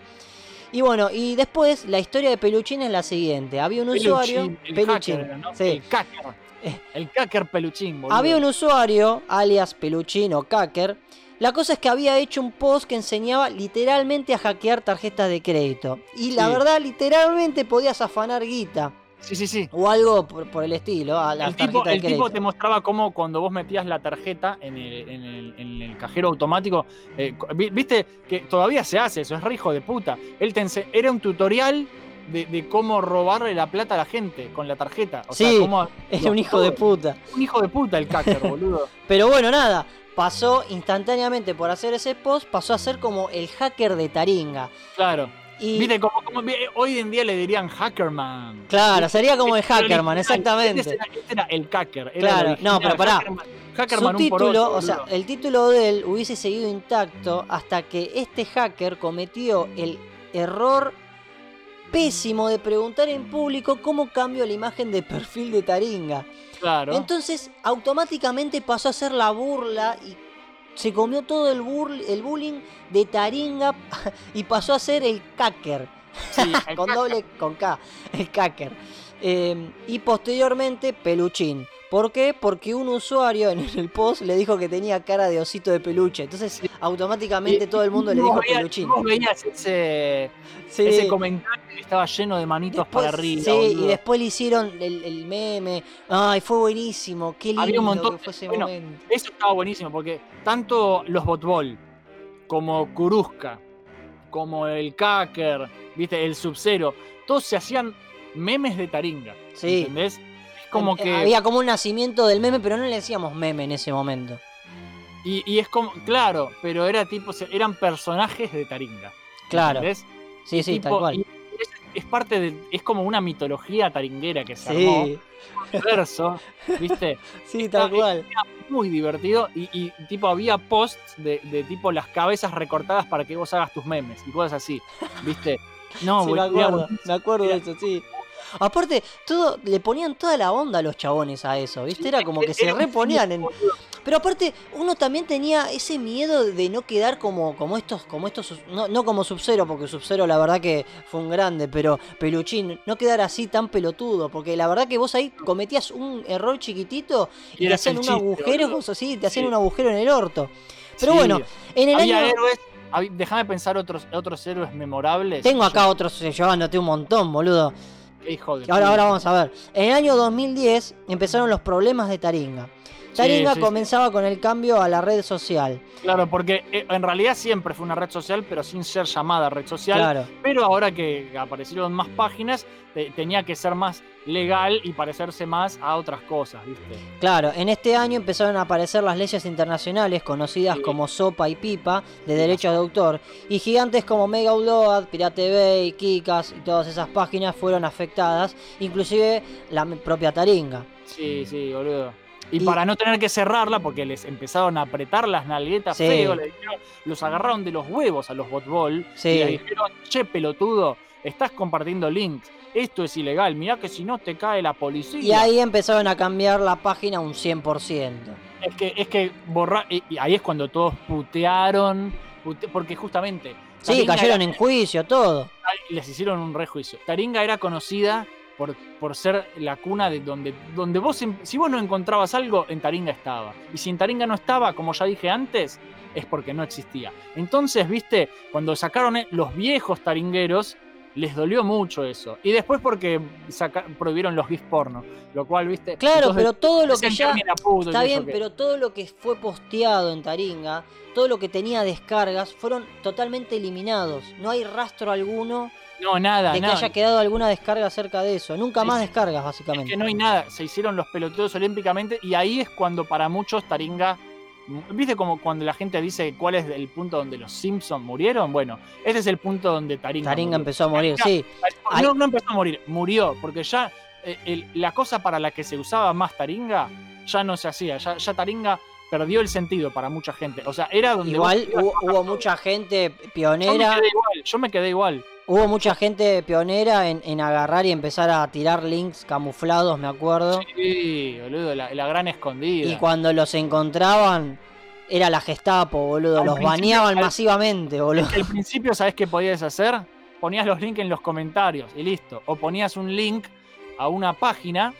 Y bueno, y después la historia de Peluchín es la siguiente. Había un usuario. Peluchín, el Peluchín, hacker, ¿no? sí. El cacker. Eh. El cacker peluchín, boludo. Había un usuario, alias Peluchín o Cacker. La cosa es que había hecho un post que enseñaba literalmente a hackear tarjetas de crédito. Y la Sí. verdad, literalmente podías afanar guita. Sí, sí, sí. O algo por, por el estilo, a El tipo, el te mostraba cómo cuando vos metías la tarjeta en el, en el- en el cajero automático, eh, viste que todavía se hace, eso es re hijo de puta. Él te ense- era un tutorial de, de cómo robarle la plata a la gente con la tarjeta. O sea, Sí, cómo- Era un hijo de puta. Un hijo de puta el cacker, boludo. Pero bueno, nada. Pasó instantáneamente por hacer ese post, pasó a ser como el hacker de Taringa. Claro. Y Viste, como, como- vi- hoy en día le dirían hackerman. claro, sería como el Pero hackerman, exactamente. Este era, este era el era el Claro, no, pero pará. Hackerman, hackerman Su título, o sea, el título de él hubiese seguido intacto hasta que este hacker cometió el error pésimo de preguntar en público cómo cambio la imagen de perfil de Taringa. Claro. Entonces, automáticamente pasó a ser la burla y se comió todo el, burl- el bullying de Taringa y pasó a ser el cacker. Sí, el con doble, con K, el cacker. Eh, y posteriormente Peluchín. ¿Por qué? Porque un usuario en el post le dijo que tenía cara de osito de peluche. Entonces, automáticamente todo el mundo le dijo peluchín. Vos veías ese, Sí. ese comentario que estaba lleno de manitos Después- para arriba. Sí, boludo. y después le hicieron el, el meme. Ay, fue buenísimo. Qué lindo Había un montón que fue ese bueno, momento. Eso estaba buenísimo porque tanto los botball como Kuruska, como el Kaker, viste, el Sub-Zero, todos se hacían memes de Taringa. Sí. ¿Entendés? Como Eh, que. Había como un nacimiento del meme, pero no le decíamos meme en ese momento. Y, y es como. Claro, pero era tipo. Eran personajes de Taringa. Claro. ¿entendés? Sí, sí, Tipo, tal cual. es, es parte de. Es como una mitología taringuera que se armó. Sí, Verso, ¿viste? sí, tal cual. muy divertido y, y, tipo había posts de, de tipo las cabezas recortadas para que vos hagas tus memes y cosas así, ¿viste? No, Sí, me era acuerdo, me acuerdo de Era- eso, sí. Aparte, todo, le ponían toda la onda a los chabones a eso, ¿viste? Era como que se reponían en. Pero aparte, uno también tenía ese miedo de no quedar como, como estos, como estos, no, no como Sub-Zero, porque Sub-Zero la verdad que fue un grande, pero Peluchín, no quedar así tan pelotudo, porque la verdad que vos ahí cometías un error chiquitito y, Y te hacían un chiste, agujero, cosas así, te hacían Sí. un agujero en el orto. Pero Sí. bueno, en el había año. héroes, déjame pensar otros, otros héroes memorables. Tengo acá otros eh, llevándote un montón, boludo. Hijo de Ahora, puta. ahora vamos a ver. En el año 2010 empezaron los problemas de Taringa. Taringa Sí, sí, sí. comenzaba con el cambio a la red social. Claro, porque eh, en realidad siempre fue una red social, pero sin ser llamada red social. Claro. Pero ahora que aparecieron más páginas, te- tenía que ser más legal y parecerse más a otras cosas, ¿viste? Claro, en este año empezaron a aparecer las leyes internacionales conocidas como SOPA y PIPA de derechos de autor y gigantes como Mega Upload, Pirate Bay, Kikas y todas esas páginas fueron afectadas, inclusive la propia Taringa. Sí, sí, boludo. Y, Y- para no tener que cerrarla, porque les empezaron a apretar las nalguetas Sí. feo, le dijeron- los agarraron de los huevos a los botball Sí. y le dijeron, che, pelotudo, estás compartiendo links, esto es ilegal, mirá que si no te cae la policía. Y ahí empezaron a cambiar la página un 100%. Es que, es que borrar, y, y ahí es cuando todos putearon, pute- porque justamente... Sí, Taringa cayeron era- en juicio, todo. les hicieron un rejuicio. Taringa era conocida por, por ser la cuna de donde, donde vos, en- si vos no encontrabas algo, en Taringa estaba. Y si en Taringa no estaba, como ya dije antes, es porque no existía. Entonces, viste, cuando sacaron eh, los viejos taringueros, les dolió mucho eso. Y después porque saca- prohibieron los gifs porno, lo cual, viste... Claro, entonces, pero todo lo que ya... Está bien, que- pero todo lo que fue posteado en Taringa, todo lo que tenía descargas, fueron totalmente eliminados. No hay rastro alguno No, nada, de que nada. haya quedado alguna descarga acerca de eso. Nunca Sí, más descargas, Es básicamente. que no hay nada, se hicieron los pelotudos olímpicamente y ahí es cuando para muchos Taringa, ¿viste como cuando la gente dice cuál es el punto donde los Simpsons murieron? Bueno, ese es el punto donde Taringa, Taringa murió. empezó a morir, Taringa- sí. No, no empezó a morir, murió, porque ya eh, el- la cosa para la que se usaba más Taringa ya no se hacía, ya, ya Taringa perdió el sentido para mucha gente. O sea, era donde... Igual hubo, hubo mucha gente yo me pionera, quedé igual, yo me quedé igual. Hubo mucha gente pionera en, en agarrar y empezar a tirar links camuflados, me acuerdo. Sí, boludo, la, la gran escondida. Y cuando los encontraban, era la Gestapo, boludo. Al Los baneaban al- masivamente, boludo. Al principio, ¿sabes qué podías hacer? Ponías los links en los comentarios y listo. O ponías un link a una página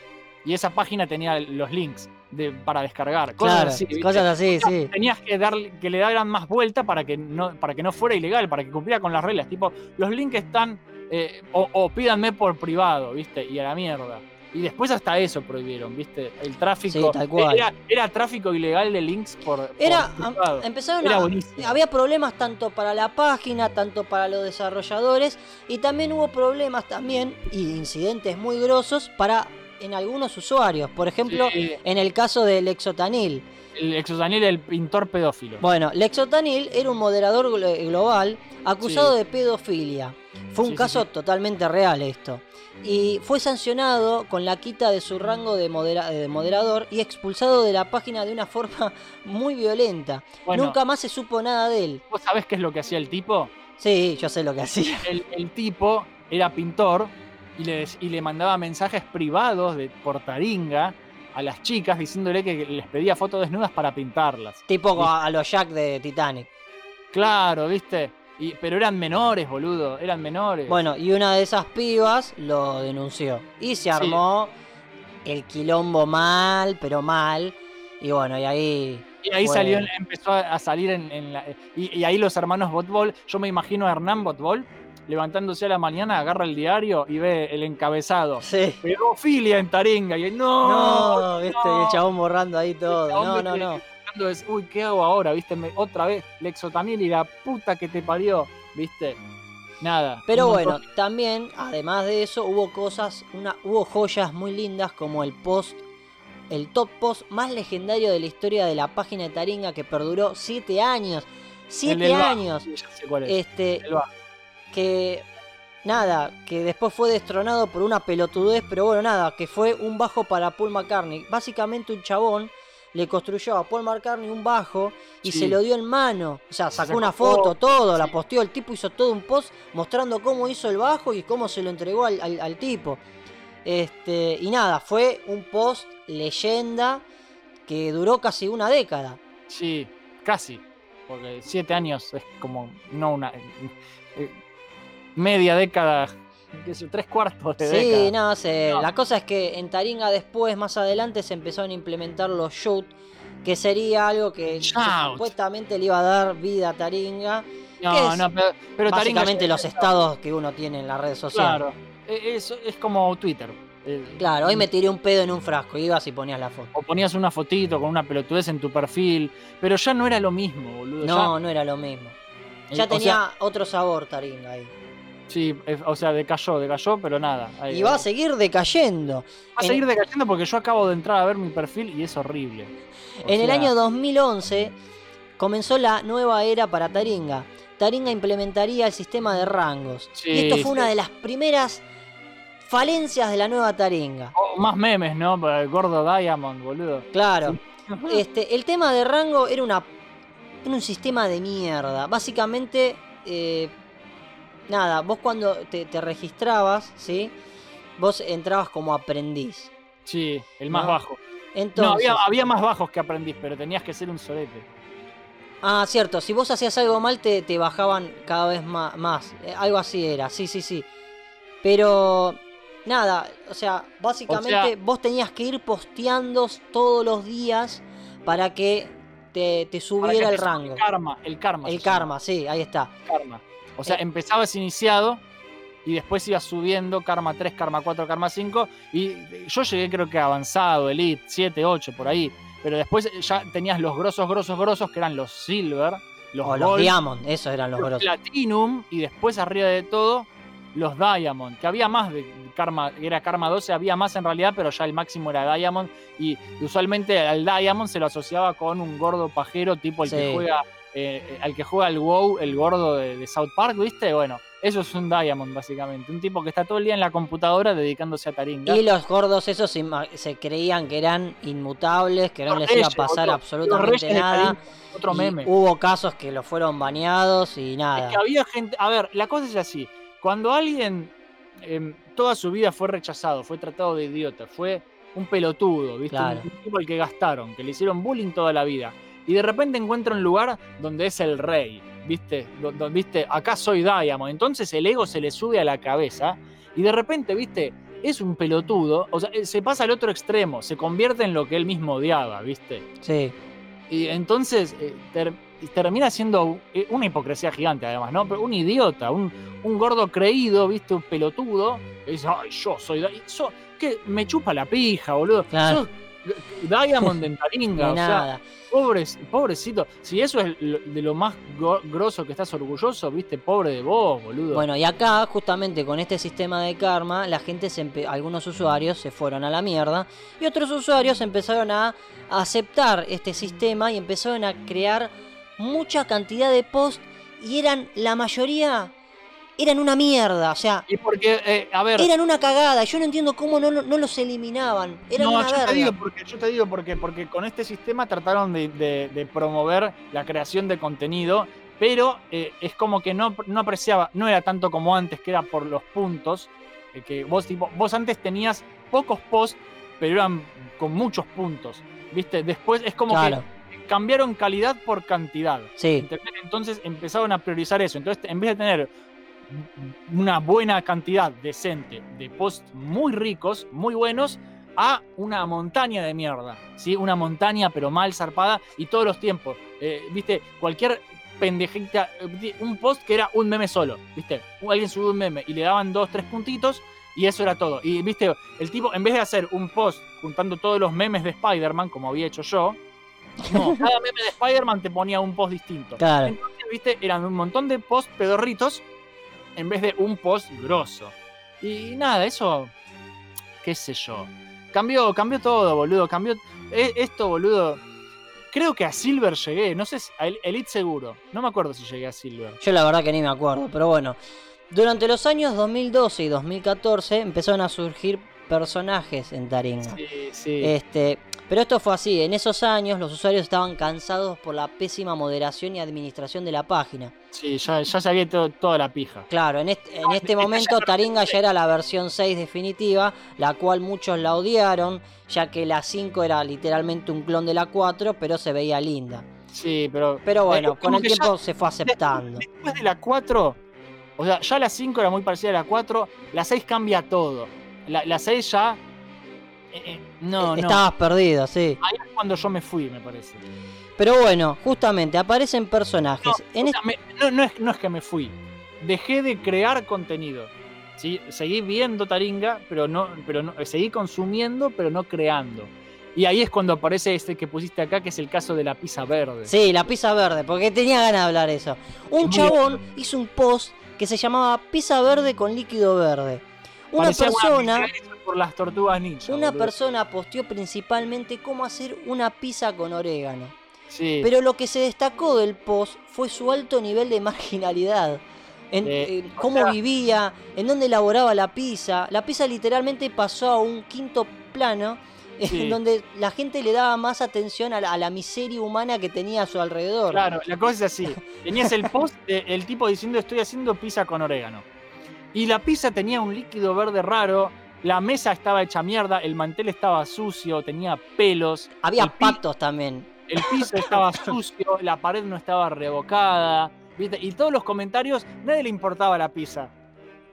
y esa página tenía los links de, para descargar. Cosas Claro, así. cosas así, sí. Tenías que darle, que le dieran más vuelta para que no, para que no fuera ilegal, para que cumpliera con las reglas. Tipo, los links están. eh, o, o pídanme por privado, ¿viste? Y a la mierda. Y después hasta eso prohibieron, ¿viste? El tráfico. Sí, tal cual. Era, era tráfico ilegal de links por. Era, empezaron Era a, había problemas tanto para la página, tanto para los desarrolladores y también hubo problemas también y incidentes muy grosos para en algunos usuarios. Por ejemplo, Sí, en el caso del Exotanil. el Exosanil, el pintor pedófilo. Bueno, Lexotanil era un moderador glo- global acusado Sí. de pedofilia. Fue un Sí, caso totalmente real esto. Y fue sancionado con la quita de su rango de, modera- de moderador y expulsado de la página de una forma muy violenta. Bueno, Nunca más se supo nada de él. ¿vos sabés qué es lo que hacía el tipo? Sí, yo sé lo que hacía. El, el tipo era pintor y le, y le mandaba mensajes privados de por taringa a las chicas diciéndole que les pedía fotos desnudas para pintarlas. Tipo a, a los Jack de Titanic. Claro, ¿viste? Y, pero eran menores, boludo, eran menores. Bueno, y una de esas pibas lo denunció. Y se armó el quilombo mal, pero mal. Y bueno, y ahí. Y ahí fue- salió, empezó a salir en, en la. Y, y ahí los hermanos Botbol, yo me imagino a Hernán Botbol levantándose a la mañana, agarra el diario y ve el encabezado. Sí. Pedofilia en Taringa. Y no, No, viste, no. el chabón borrando ahí todo. No, no, no. es, uy, ¿qué hago ahora? ¿Viste? Me- otra vez, Lexotanil y la puta que te parió, ¿viste? Nada. Pero bueno, también, además de eso, hubo cosas, una, hubo joyas muy lindas como el post, el top post más legendario de la historia de la página de Taringa que perduró 7 años. el 7 del bajo, años. sí, ya sé cuál es. Este. Que nada, que después fue destronado por una pelotudez, pero bueno, nada, que fue un bajo para Paul McCartney. Básicamente un chabón le construyó a Paul McCartney un bajo y Sí. se lo dio en mano. O sea, sacó una foto, todo, la posteó, el tipo hizo todo un post mostrando cómo hizo el bajo y cómo se lo entregó al, al- al tipo. Este, y nada, fue un post leyenda que duró casi una década. Sí, casi. Porque siete años es como, no una. Media década, tres cuartos de Sí, década. no sé. No. La cosa es que en Taringa después, más adelante, se empezaron a implementar los shoot, que sería algo que Shout. supuestamente le iba a dar vida a Taringa. No, no, pero, pero Taringa Básicamente ya- los estados que uno tiene en la red social. Claro. Eh, Es, es como Twitter. Eh, Claro, hoy me tiré un pedo en un frasco, ibas y ponías la foto. O ponías una fotito con una pelotudez en tu perfil. Pero ya no era lo mismo, boludo. No, no era lo mismo. ya, Ya eh, o tenía sea, otro sabor Taringa ahí. Sí, o sea, decayó, decayó, pero nada. Ahí- Y va a seguir decayendo. Va a en- seguir decayendo porque yo acabo de entrar a ver mi perfil y es horrible. O En el año 2011 comenzó la nueva era para Taringa. Taringa implementaría el sistema de rangos. Sí, y esto fue sí. una de las primeras falencias de la nueva Taringa. oh, más memes, ¿no? El gordo Diamond, boludo. Claro. Este, el tema de rango era, una, era un sistema de mierda. Básicamente, eh, nada, vos cuando te, te registrabas, ¿sí? Vos entrabas como aprendiz. Sí, el más No. bajo. Entonces, No, había, había más bajos que aprendiz, pero tenías que ser un sorete. Ah, cierto, si vos hacías algo mal te, te bajaban cada vez ma- más. Eh, algo así era, sí, sí, sí. Pero nada, o sea, básicamente O sea- vos tenías que ir posteando todos los días para que te, te Para subiera el rango. El karma, el karma. El llama, karma, sí, ahí está. karma. O sea, Eh. empezabas iniciado y después ibas subiendo karma 3, karma 4, karma 5. Y yo llegué creo que avanzado, elite, 7, 8, por ahí. Pero después ya tenías los grosos, grosos, grosos, que eran los silver, los o los Diamond, esos eran los los grosos. platinum y después arriba de todo los diamond, que había más de karma, era karma 12, había más en realidad, pero ya el máximo era diamond y usualmente al diamond se lo asociaba con un gordo pajero tipo el que juega eh, al que juega el WoW, el gordo de, de South Park, ¿viste? Bueno, eso es un diamond básicamente, un tipo que está todo el día en la computadora dedicándose a taringa. Y los gordos esos se, se creían que eran inmutables, que no Los les iba a pasar absolutamente nada. Otro meme. Hubo casos que lo fueron baneados y nada. Es que había gente. A ver, la cosa es así. Cuando alguien em, toda su vida fue rechazado, fue tratado de idiota, fue un pelotudo, ¿viste? Claro. Un, tipo al que gastaron, que le hicieron bullying toda la vida. Y de repente encuentra un lugar donde es el rey, ¿viste? Do- ¿Viste? Acá soy Diamond. Entonces el ego se le sube a la cabeza y de repente, ¿viste? Es un pelotudo, o sea, eh, se pasa al otro extremo, se convierte en lo que él mismo odiaba, ¿viste? Sí. Y entonces eh, termina siendo eh, una hipocresía gigante, además, ¿no? Pero un idiota, un, un gordo creído, ¿viste? Un pelotudo. Que dice, ay, yo soy. So- ¿Qué? Me chupa la pija, boludo. Claro. Diamond en Taringa, o sea, nada. pobres, pobrecito. Si eso es de lo más grosso que estás orgulloso, ¿viste? Pobre de vos, boludo. Bueno, y acá, justamente con este sistema de karma, la gente, se algunos usuarios se fueron a la mierda y otros usuarios empezaron a aceptar este sistema y empezaron a crear mucha cantidad de posts y eran, la mayoría, eran una mierda, o sea, y porque, eh, a ver. eran una cagada. Yo no entiendo cómo no, no, no los eliminaban. Eran no, una yo verga. te digo porque, yo te digo porque, porque con este sistema trataron de, de- de promover la creación de contenido, pero eh, es como que no, no apreciaba, no era tanto como antes, que era por los puntos, eh, que vos, tipo, vos antes tenías pocos posts, pero eran con muchos puntos, ¿viste? Después es como Claro, que cambiaron calidad por cantidad. sí. Entonces empezaron a priorizar eso. Entonces, en vez de tener una buena cantidad decente de posts muy ricos, muy buenos, a una montaña de mierda, ¿sí? Una montaña pero mal zarpada y todos los tiempos, eh, ¿viste? Cualquier pendejita, eh, un post que era un meme solo, ¿viste? Alguien subió un meme y le daban dos, tres puntitos y eso era todo. Y, ¿viste? El tipo, en vez de hacer un post juntando todos los memes de Spider-Man, como había hecho yo, no, cada meme de Spider-Man te ponía un post distinto. Claro. Entonces, ¿viste? Eran un montón de posts pedorritos en vez de un post grosso. Y nada, eso, qué sé yo. Cambió, cambió todo, boludo. Cambió e- esto, boludo. Creo que a Silver llegué, no sé, si- a El- Elite seguro. No me acuerdo si llegué a Silver. Yo la verdad que ni me acuerdo, pero bueno. Durante los años 2012 y 2014 empezaron a surgir personajes en Taringa. Sí, sí. Este, pero esto fue así, en esos años los usuarios estaban cansados por la pésima moderación y administración de la página. Sí, ya, ya sabía to- toda la pija. Claro, en este, en este momento Taringa ya era la versión 6 definitiva, la cual muchos la odiaron, ya que la 5 era literalmente un clon de la 4, pero se veía linda. Sí, pero. Pero bueno, Eh, con el tiempo se fue aceptando. Después de la 4, o sea, ya la 5 era muy parecida a la 4, la 6 cambia todo. La, la 6 ya. eh, eh, no, no. Estabas perdido, sí. Ahí es cuando yo me fui, me parece. Pero bueno, justamente aparecen personajes. No, en o sea, me- no, no es, no es que me fui. Dejé de crear contenido. ¿sí? Seguí viendo Taringa, pero no, pero no, seguí consumiendo, pero no creando. Y ahí es cuando aparece este que pusiste acá, que es el caso de la pizza verde. Sí, la pizza verde, porque tenía ganas de hablar eso. Un chabón hizo un post que se llamaba pizza verde con líquido verde. Una Parecía persona, milanesa por las tortugas ninja. una boludo. persona posteó principalmente cómo hacer una pizza con orégano. Sí. Pero lo que se destacó del post fue su alto nivel de marginalidad. En, Eh, en o cómo sea- vivía, en dónde elaboraba la pizza. La pizza literalmente pasó a un quinto plano Sí. en donde la gente le daba más atención a la, a la miseria humana que tenía a su alrededor. Claro, la cosa es así. Tenías el post del tipo diciendo estoy haciendo pizza con orégano. Y la pizza tenía un líquido verde raro, la mesa estaba hecha mierda, el mantel estaba sucio, tenía pelos, Había patos también. el piso estaba sucio, la pared no estaba revocada, ¿viste? Y todos los comentarios, nadie le importaba la pizza.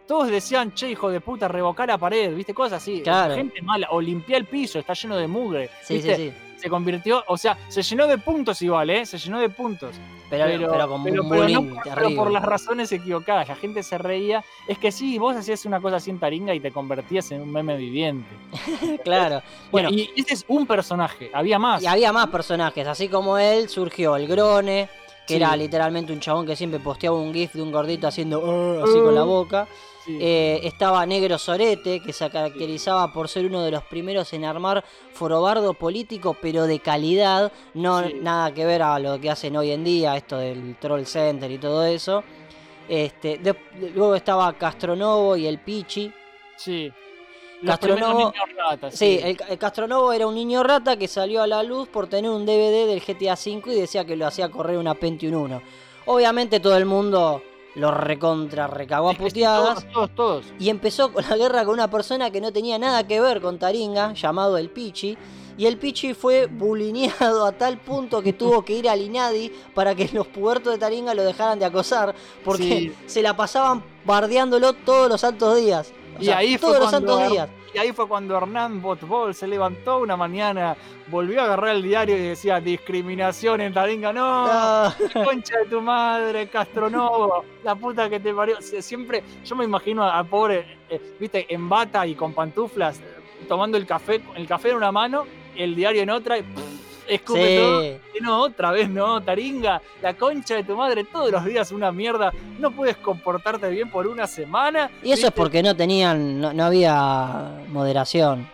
Todos decían, che, hijo de puta, revocar la pared, ¿viste? Cosas así. Claro. Gente mala. O limpiar el piso, está lleno de mugre. Sí, ¿viste? sí, sí. Se convirtió, o sea, se llenó de puntos igual, ¿eh? Se llenó de puntos. Pero, pero, con pero- pero bullying por- pero terrible. por las razones equivocadas. La gente se reía. Es que sí, vos hacías una cosa así en taringa y te convertías en un meme viviente. Claro. Bueno, y ese es un personaje. Había más. y había más personajes. Así como él, surgió el Grone, que Sí. era literalmente un chabón que siempre posteaba un gif de un gordito haciendo "Uh", así con la boca. Sí. Eh, estaba Negro Sorete, que se caracterizaba por ser uno de los primeros en armar forobardo político, pero de calidad, no Sí. nada que ver a lo que hacen hoy en día, esto del Troll Center y todo eso. Este, de- luego estaba Castronovo y el Pichi. sí. Los Castronovo- Sí, el, el Castronovo era un niño rata que salió a la luz por tener un DVD del GTA V y decía que lo hacía correr una Pentium 1. Obviamente todo el mundo lo recontra recagó a puteadas. Todos, todos, todos. Y empezó con la guerra con una persona que no tenía nada que ver con Taringa, llamado el Pichi. Y el Pichi fue bulineado a tal punto que tuvo que ir al Inadi para que los puertos de Taringa lo dejaran de acosar. Porque Sí. se la pasaban bardeándolo todos los santos días. O Y sea, ahí fue todos los cuando- santos días. Y ahí fue cuando Hernán Botbol se levantó una mañana, volvió a agarrar el diario y decía discriminación en Taringa. No, Ah, concha de tu madre, Castronovo, la puta que te parió. Sie- Siempre, yo me imagino a, a pobre, eh, viste, en bata y con pantuflas, eh, tomando el café, el café en una mano, el diario en otra y pff, escupe todo. Y no, otra vez no, Taringa, la concha de tu madre, todos los días una mierda, no puedes comportarte bien por una semana. Y eso es porque no tenían, no, no había moderación.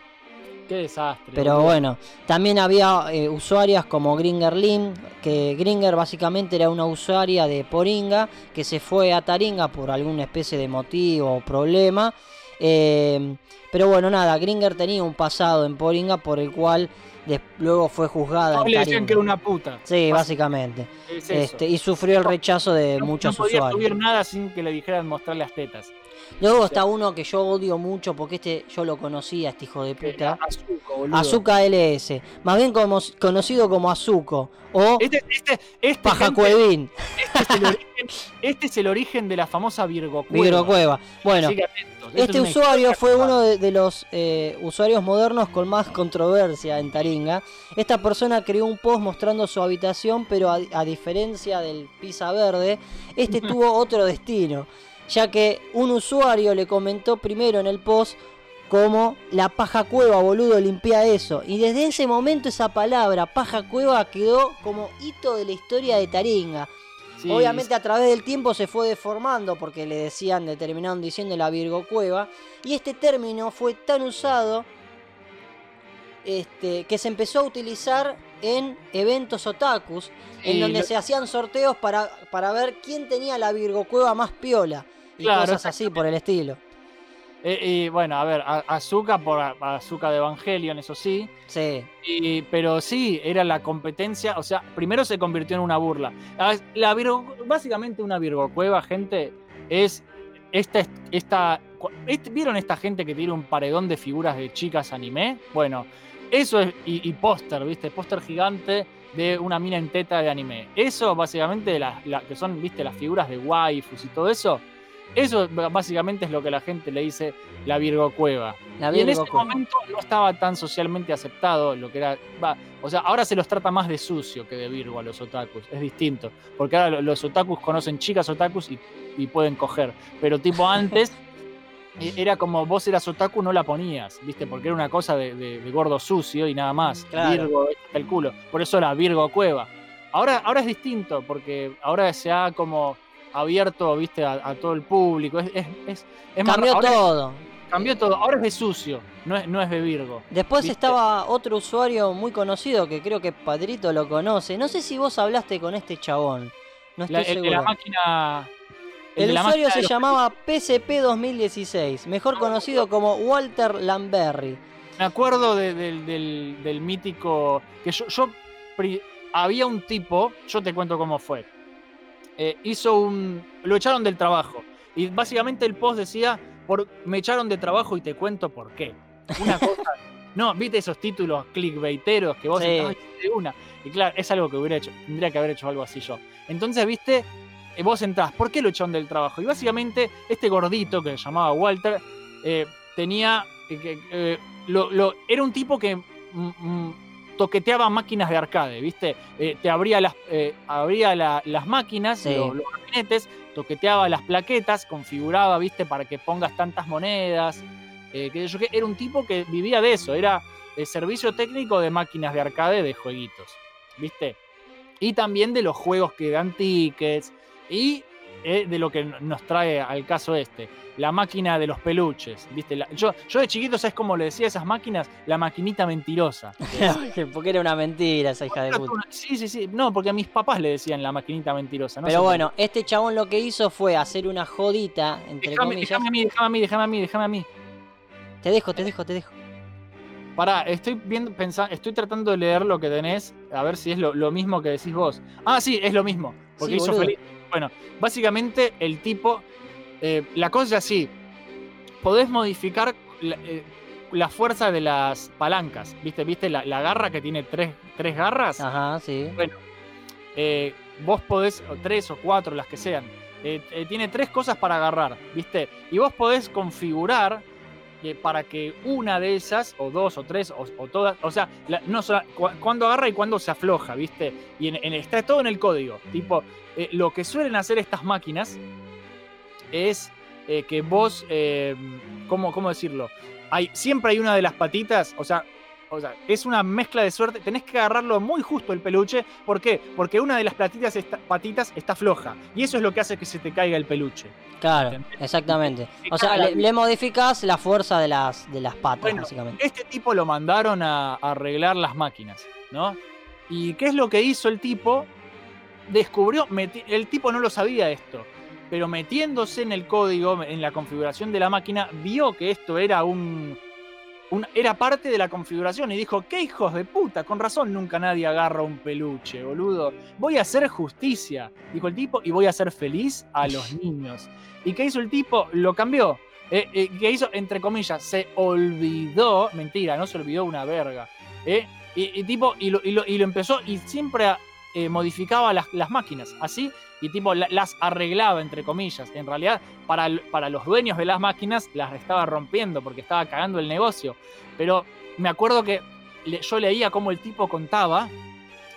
Qué desastre. Pero bueno, también había eh, usuarias como Gringer Lim, que Gringer básicamente era una usuaria de Poringa que se fue a Taringa por alguna especie de motivo o problema. Eh, pero bueno, nada, Gringer tenía un pasado en Poringa por el cual luego fue juzgada. No le decían que era una puta. Sí, básicamente. es. Este, y sufrió el rechazo de no, muchos no podía usuarios. nada sin que le dijeran mostrar las tetas. Luego está uno que yo odio mucho porque este yo lo conocía, este hijo de puta. Azuko, boludo. Azuka LS, más bien como, conocido como Azuko o Este, este, este, Paja gente, Cuevín, este, es el origen, este es el origen de la famosa Virgo Cueva. Virgo Cueva. Bueno, este es usuario fue uno de, de los eh, usuarios modernos con más controversia en Taringa. Esta persona creó un post mostrando su habitación, pero a, a diferencia del Pisa Verde, este tuvo otro destino, ya que un usuario le comentó primero en el post como la paja cueva, boludo, limpia eso. Y desde ese momento esa palabra, paja cueva, quedó como hito de la historia de Taringa. Sí, Obviamente a través del tiempo se fue deformando porque le decían, le terminaron diciendo la Virgo Cueva. Y este término fue tan usado este, que se empezó a utilizar en eventos otakus, en donde lo- se hacían sorteos para, para ver quién tenía la Virgo Cueva más piola. Y Claro, cosas así por el estilo. eh, y bueno, a ver, Azuka por Azuka de Evangelion, eso sí. Sí. Y- pero sí, era la competencia. O sea, primero se convirtió en una burla. Ah, La Virgo, básicamente una Virgo Cueva, gente, es esta, esta, ¿Vieron esta gente que tiene un paredón de figuras de chicas anime? Bueno, eso es. Y, y póster, ¿viste? Póster gigante de una mina en teta de anime. Eso, básicamente, la- la- que son, ¿viste? Las figuras de waifus y todo eso. Eso básicamente es lo que la gente le dice la Virgo Cueva. La Y en Virgo ese Cueva. momento no estaba tan socialmente aceptado lo que era. va, o sea, ahora se los trata más de sucio que de Virgo a los otakus. Es distinto. Porque ahora lo- los otakus conocen chicas otakus y, y pueden coger. Pero tipo antes. e- Era como vos eras otaku, no la ponías, ¿viste? Porque era una cosa de, de- de gordo sucio y nada más. Claro. Virgo, este el culo. Por eso era Virgo Cueva. Ahora, ahora es distinto, porque ahora se ha como abierto, ¿viste? A, a todo el público. Es, es, es, Cambió todo. Cambió todo. Ahora es de sucio, no es, no es de Virgo. Después ¿Viste? estaba otro usuario muy conocido que creo que Padrito lo conoce. No sé si vos hablaste con este chabón. No estoy La- el seguro. la máquina. El, usuario se llamaba PCP 2016, mejor conocido como Walter Lamberry. Me acuerdo de- del, del- del mítico. Que yo. yo pri- había un tipo, yo te cuento cómo fue. Eh, hizo un. Lo echaron del trabajo. Y básicamente el post decía: por, Me echaron de trabajo y te cuento por qué. Una cosa. No, viste esos títulos clickbaiteros que vos Sí. "Ay, de una. Y claro, es algo que hubiera hecho. Tendría que haber hecho algo así yo. Entonces, viste, vos entrás, ¿por qué lo echaron del trabajo? Y básicamente, este gordito que se llamaba Walter, eh, tenía. eh, que, eh, lo- lo- era un tipo que mm, mm, toqueteaba máquinas de arcade, ¿viste? Eh, te abría las, eh, abría la- las máquinas, Sí. lo- los gabinetes, toqueteaba las plaquetas, configuraba, ¿viste? Para que pongas tantas monedas. eh, sé yo qué. Era un tipo que vivía de eso, era el servicio técnico de máquinas de arcade de jueguitos, ¿viste? Y también de los juegos que dan tickets y eh, de lo que nos trae al caso este, la máquina de los peluches, ¿viste? La- yo, yo de chiquito, ¿sabes cómo le decía a esas máquinas? La maquinita mentirosa. Porque era una mentira esa hija de puta. Sí, sí, sí. No, porque a mis papás le decían la maquinita mentirosa. no Pero bueno, este chabón lo que hizo fue hacer una jodita, entre Déjame, comillas. déjame a mí, déjame a mí, déjame a mí, déjame a mí. Te dejo, te dejo, te dejo. Pará, estoy viendo, pensando, estoy tratando de leer lo que tenés, a ver si es lo, lo mismo que decís vos. Ah, sí, es lo mismo. Porque Sí, hizo boludo. feliz. Bueno, básicamente el tipo. eh, la cosa es así. Podés modificar la, eh, la fuerza de las palancas. ¿Viste? ¿Viste la, la garra que tiene tres, tres garras? Ajá, sí. Eh, vos podés, o tres o cuatro, las que sean. tiene tres cosas para agarrar, ¿viste? Y vos podés configurar para que una de esas, o dos, o tres, o, o todas, o sea, la- no cu- cuando agarra y cuando se afloja, ¿viste? Y en- en- está todo en el código. Tipo, eh, lo que suelen hacer estas máquinas es eh, que vos, eh, ¿cómo, ¿cómo decirlo? Hay, siempre hay una de las patitas, o sea, o sea, es una mezcla de suerte. Tenés que agarrarlo muy justo el peluche. ¿Por qué? Porque una de las patitas está, patitas está floja. Y eso es lo que hace que se te caiga el peluche. Claro, ¿Entendés? exactamente. Te O sea, le, le modificás la fuerza de las, de las patas, Bueno, básicamente. Este tipo lo mandaron a, a arreglar las máquinas, ¿no? ¿Y qué es lo que hizo el tipo? Descubrió, el tipo no lo sabía esto, pero metiéndose en el código, en la configuración de la máquina, vio que esto era un, era parte de la configuración y dijo, qué hijos de puta, con razón nunca nadie agarra un peluche, boludo. Voy a hacer justicia, dijo el tipo, y voy a hacer feliz a los niños. ¿Y qué hizo el tipo? Lo cambió. Eh, eh, ¿Qué hizo? Entre comillas, se olvidó, mentira, no se olvidó una verga. eh, y, y tipo, y lo, y lo- y lo empezó, y siempre eh, modificaba las, las máquinas, así, y tipo la- las arreglaba, entre comillas. En realidad, para, para los dueños de las máquinas, las estaba rompiendo porque estaba cagando el negocio. Pero me acuerdo que le- yo leía cómo el tipo contaba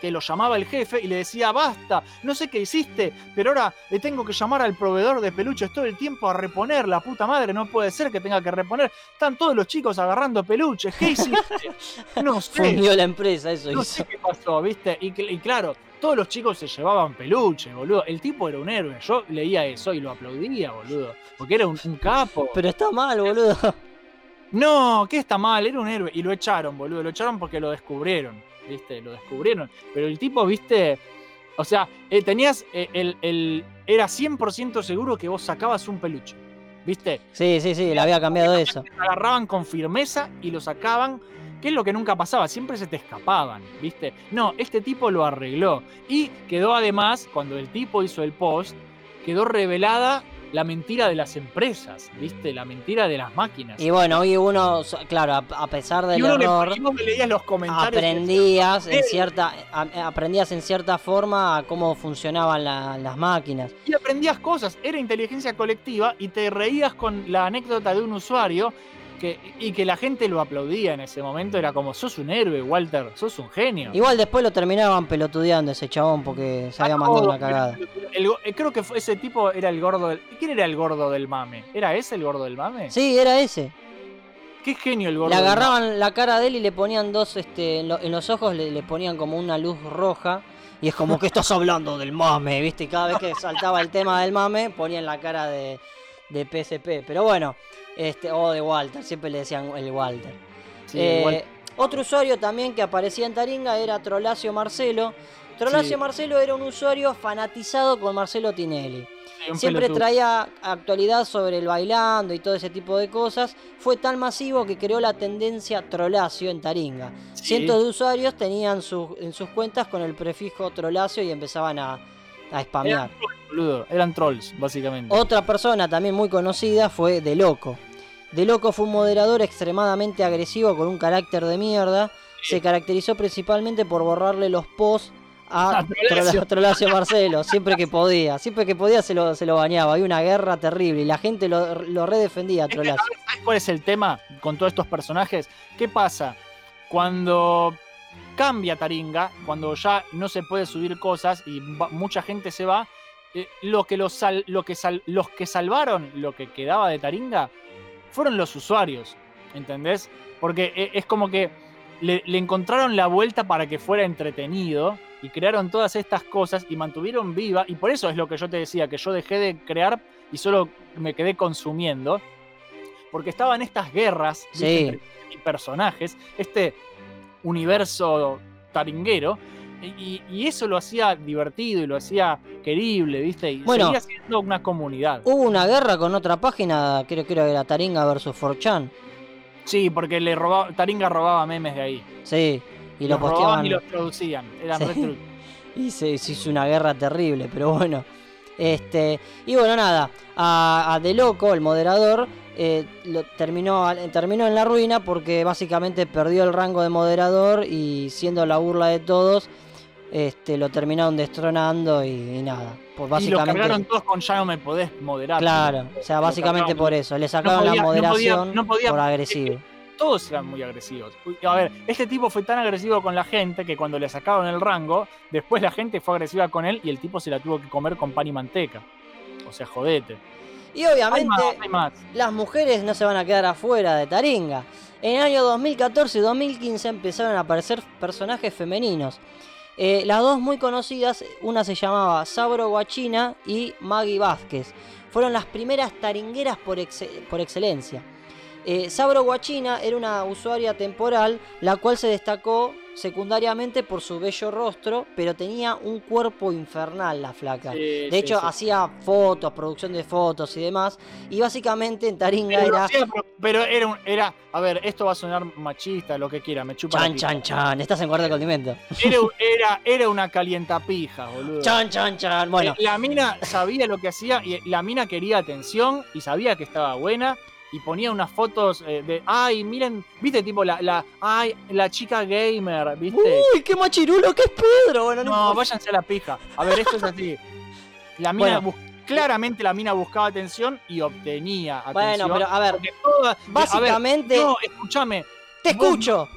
que lo llamaba el jefe y le decía, basta, no sé qué hiciste, pero ahora le tengo que llamar al proveedor de peluches todo el tiempo a reponer, la puta madre, no puede ser que tenga que reponer. Están todos los chicos agarrando peluches, ¿qué hiciste? No sé. Fundió la empresa, eso No hizo. sé qué pasó, ¿viste? Y claro, todos los chicos se llevaban peluche, boludo. El tipo era un héroe. Yo leía eso y lo aplaudía, boludo. Porque era un, un capo. Pero está mal, boludo. No, que está mal, era un héroe. Y lo echaron, boludo. Lo echaron porque lo descubrieron, ¿viste? Lo descubrieron. Pero el tipo, ¿viste? O sea, eh, tenías eh, el, el- Era 100% seguro que vos sacabas un peluche, ¿viste? Sí, sí, sí, le había cambiado eso. Agarraban con firmeza y lo sacaban, que es lo que nunca pasaba, siempre se te escapaban, ¿viste? No, este tipo lo arregló. Y quedó además, cuando el tipo hizo el post, quedó revelada la mentira de las empresas, ¿viste? La mentira de las máquinas. Y bueno, hoy uno, claro, a, a pesar del Y uno le- error, y vos me leías los comentarios. aprendías en "Eh". cierta, a- aprendías en cierta forma a cómo funcionaban la- las máquinas. y aprendías cosas. Era inteligencia colectiva y te reías con la anécdota de un usuario que, y que la gente lo aplaudía en ese momento. Era como, sos un héroe, Walter, sos un genio. Igual después lo terminaban pelotudeando ese chabón porque se había Ah, mandado no, una cagada. el eh, creo que fue ese tipo era el gordo del. ¿Quién era el gordo del mame? ¿Era ese el gordo del mame? Sí, era ese. Qué genio el gordo Le del mame. agarraban la cara de él y le ponían dos, este, en, lo- en los ojos le, le ponían como una luz roja. Y es como que estás hablando del mame, ¿viste? Y cada vez que saltaba el tema del mame, ponían la cara de, de PSP. Pero bueno, este, o de Walter, siempre le decían el Walter. Sí, Eh, Otro usuario también que aparecía en Taringa era Trolacio Marcelo. Trolacio Sí. Marcelo era un usuario fanatizado con Marcelo Tinelli. Siempre pelotudo. traía actualidad sobre el bailando y todo ese tipo de cosas. Fue tan masivo que creó la tendencia Trolacio en Taringa. Sí. Cientos de usuarios tenían sus- en sus cuentas con el prefijo Trolacio y empezaban a, a spamear. Eran. Eran trolls, básicamente. Otra persona también muy conocida fue De Loco. De Loco fue un moderador extremadamente agresivo con un carácter de mierda. Se caracterizó principalmente por borrarle los posts a Trolacio. Trola- Trolacio Marcelo, siempre que podía. Siempre que podía se lo, se lo bañaba. Había una guerra terrible y la gente lo, lo redefendía a Trolacio. ¿Sabes cuál es el tema con todos estos personajes? ¿Qué pasa? Cuando cambia Taringa, cuando ya no se puede subir cosas y va- mucha gente se va, eh, lo que los, sal- lo que sal- los que salvaron lo que quedaba de Taringa fueron los usuarios, ¿entendés? Porque eh, es como que le, le encontraron la vuelta para que fuera entretenido y crearon todas estas cosas y mantuvieron viva, y por eso es lo que yo te decía, que yo dejé de crear y solo me quedé consumiendo, porque estaban estas guerras entre personajes, este universo taringuero, y, y eso lo hacía divertido y lo hacía querible, ¿viste? Y Bueno. seguía siendo una comunidad. Hubo una guerra con otra página, creo que era Taringa versus 4chan. Sí, porque le robaba, Taringa robaba memes de ahí. Sí, y lo los robaban posteaban. y los traducían. Eran Sí. Y se, se hizo una guerra terrible, pero bueno. Este, y bueno, nada, a, a De Loco, el moderador, eh, lo, terminó, terminó en la ruina porque básicamente perdió el rango de moderador y siendo la burla de todos, este, lo terminaron destronando y, y nada. Pues Y lo cargaron todos con ya no me podés moderar. claro, o sea, básicamente por eso, le sacaron podía- la no podía- moderación no podía- por agresivo. Todos eran muy agresivos. A ver, este tipo fue tan agresivo con la gente que cuando le sacaron el rango, después la gente fue agresiva con él y el tipo se la tuvo que comer con pan y manteca. O sea, jodete. Y Hay obviamente más, hay más. las mujeres no se van a quedar afuera de Taringa. En el año 2014 y 2015 empezaron a aparecer personajes femeninos. Eh, las dos muy conocidas, una se llamaba Sabro Guachina y Maggie Vázquez. Fueron las primeras taringueras por, por excelencia. Eh, Sabro Guachina era una usuaria temporal, la cual se destacó secundariamente por su bello rostro, pero tenía un cuerpo infernal la flaca. Sí, de sí, hecho, sí. hacía fotos, producción de fotos y demás. Y básicamente en Taringa Pero, era pero- pero era, un- era, a ver, esto va a sonar machista, lo que quiera, me chupa la chan, chan, chan. Estás en cuarto de condimento. Era, era, era una calientapija, boludo. Chan, chan, chan. Bueno, Eh, La mina sabía lo que hacía y la mina quería atención y sabía que estaba buena y ponía unas fotos eh, de, ay, miren, viste, tipo la, la, ay, la chica gamer, viste. uy, qué machirulo que es Pedro. Bueno, no, no, váyanse a la pija. A ver, esto es así. La mina, Bueno. claramente la mina buscaba atención y obtenía atención. Bueno, pero a ver, toda- básicamente- A ver, no, escúchame, te vos- escucho.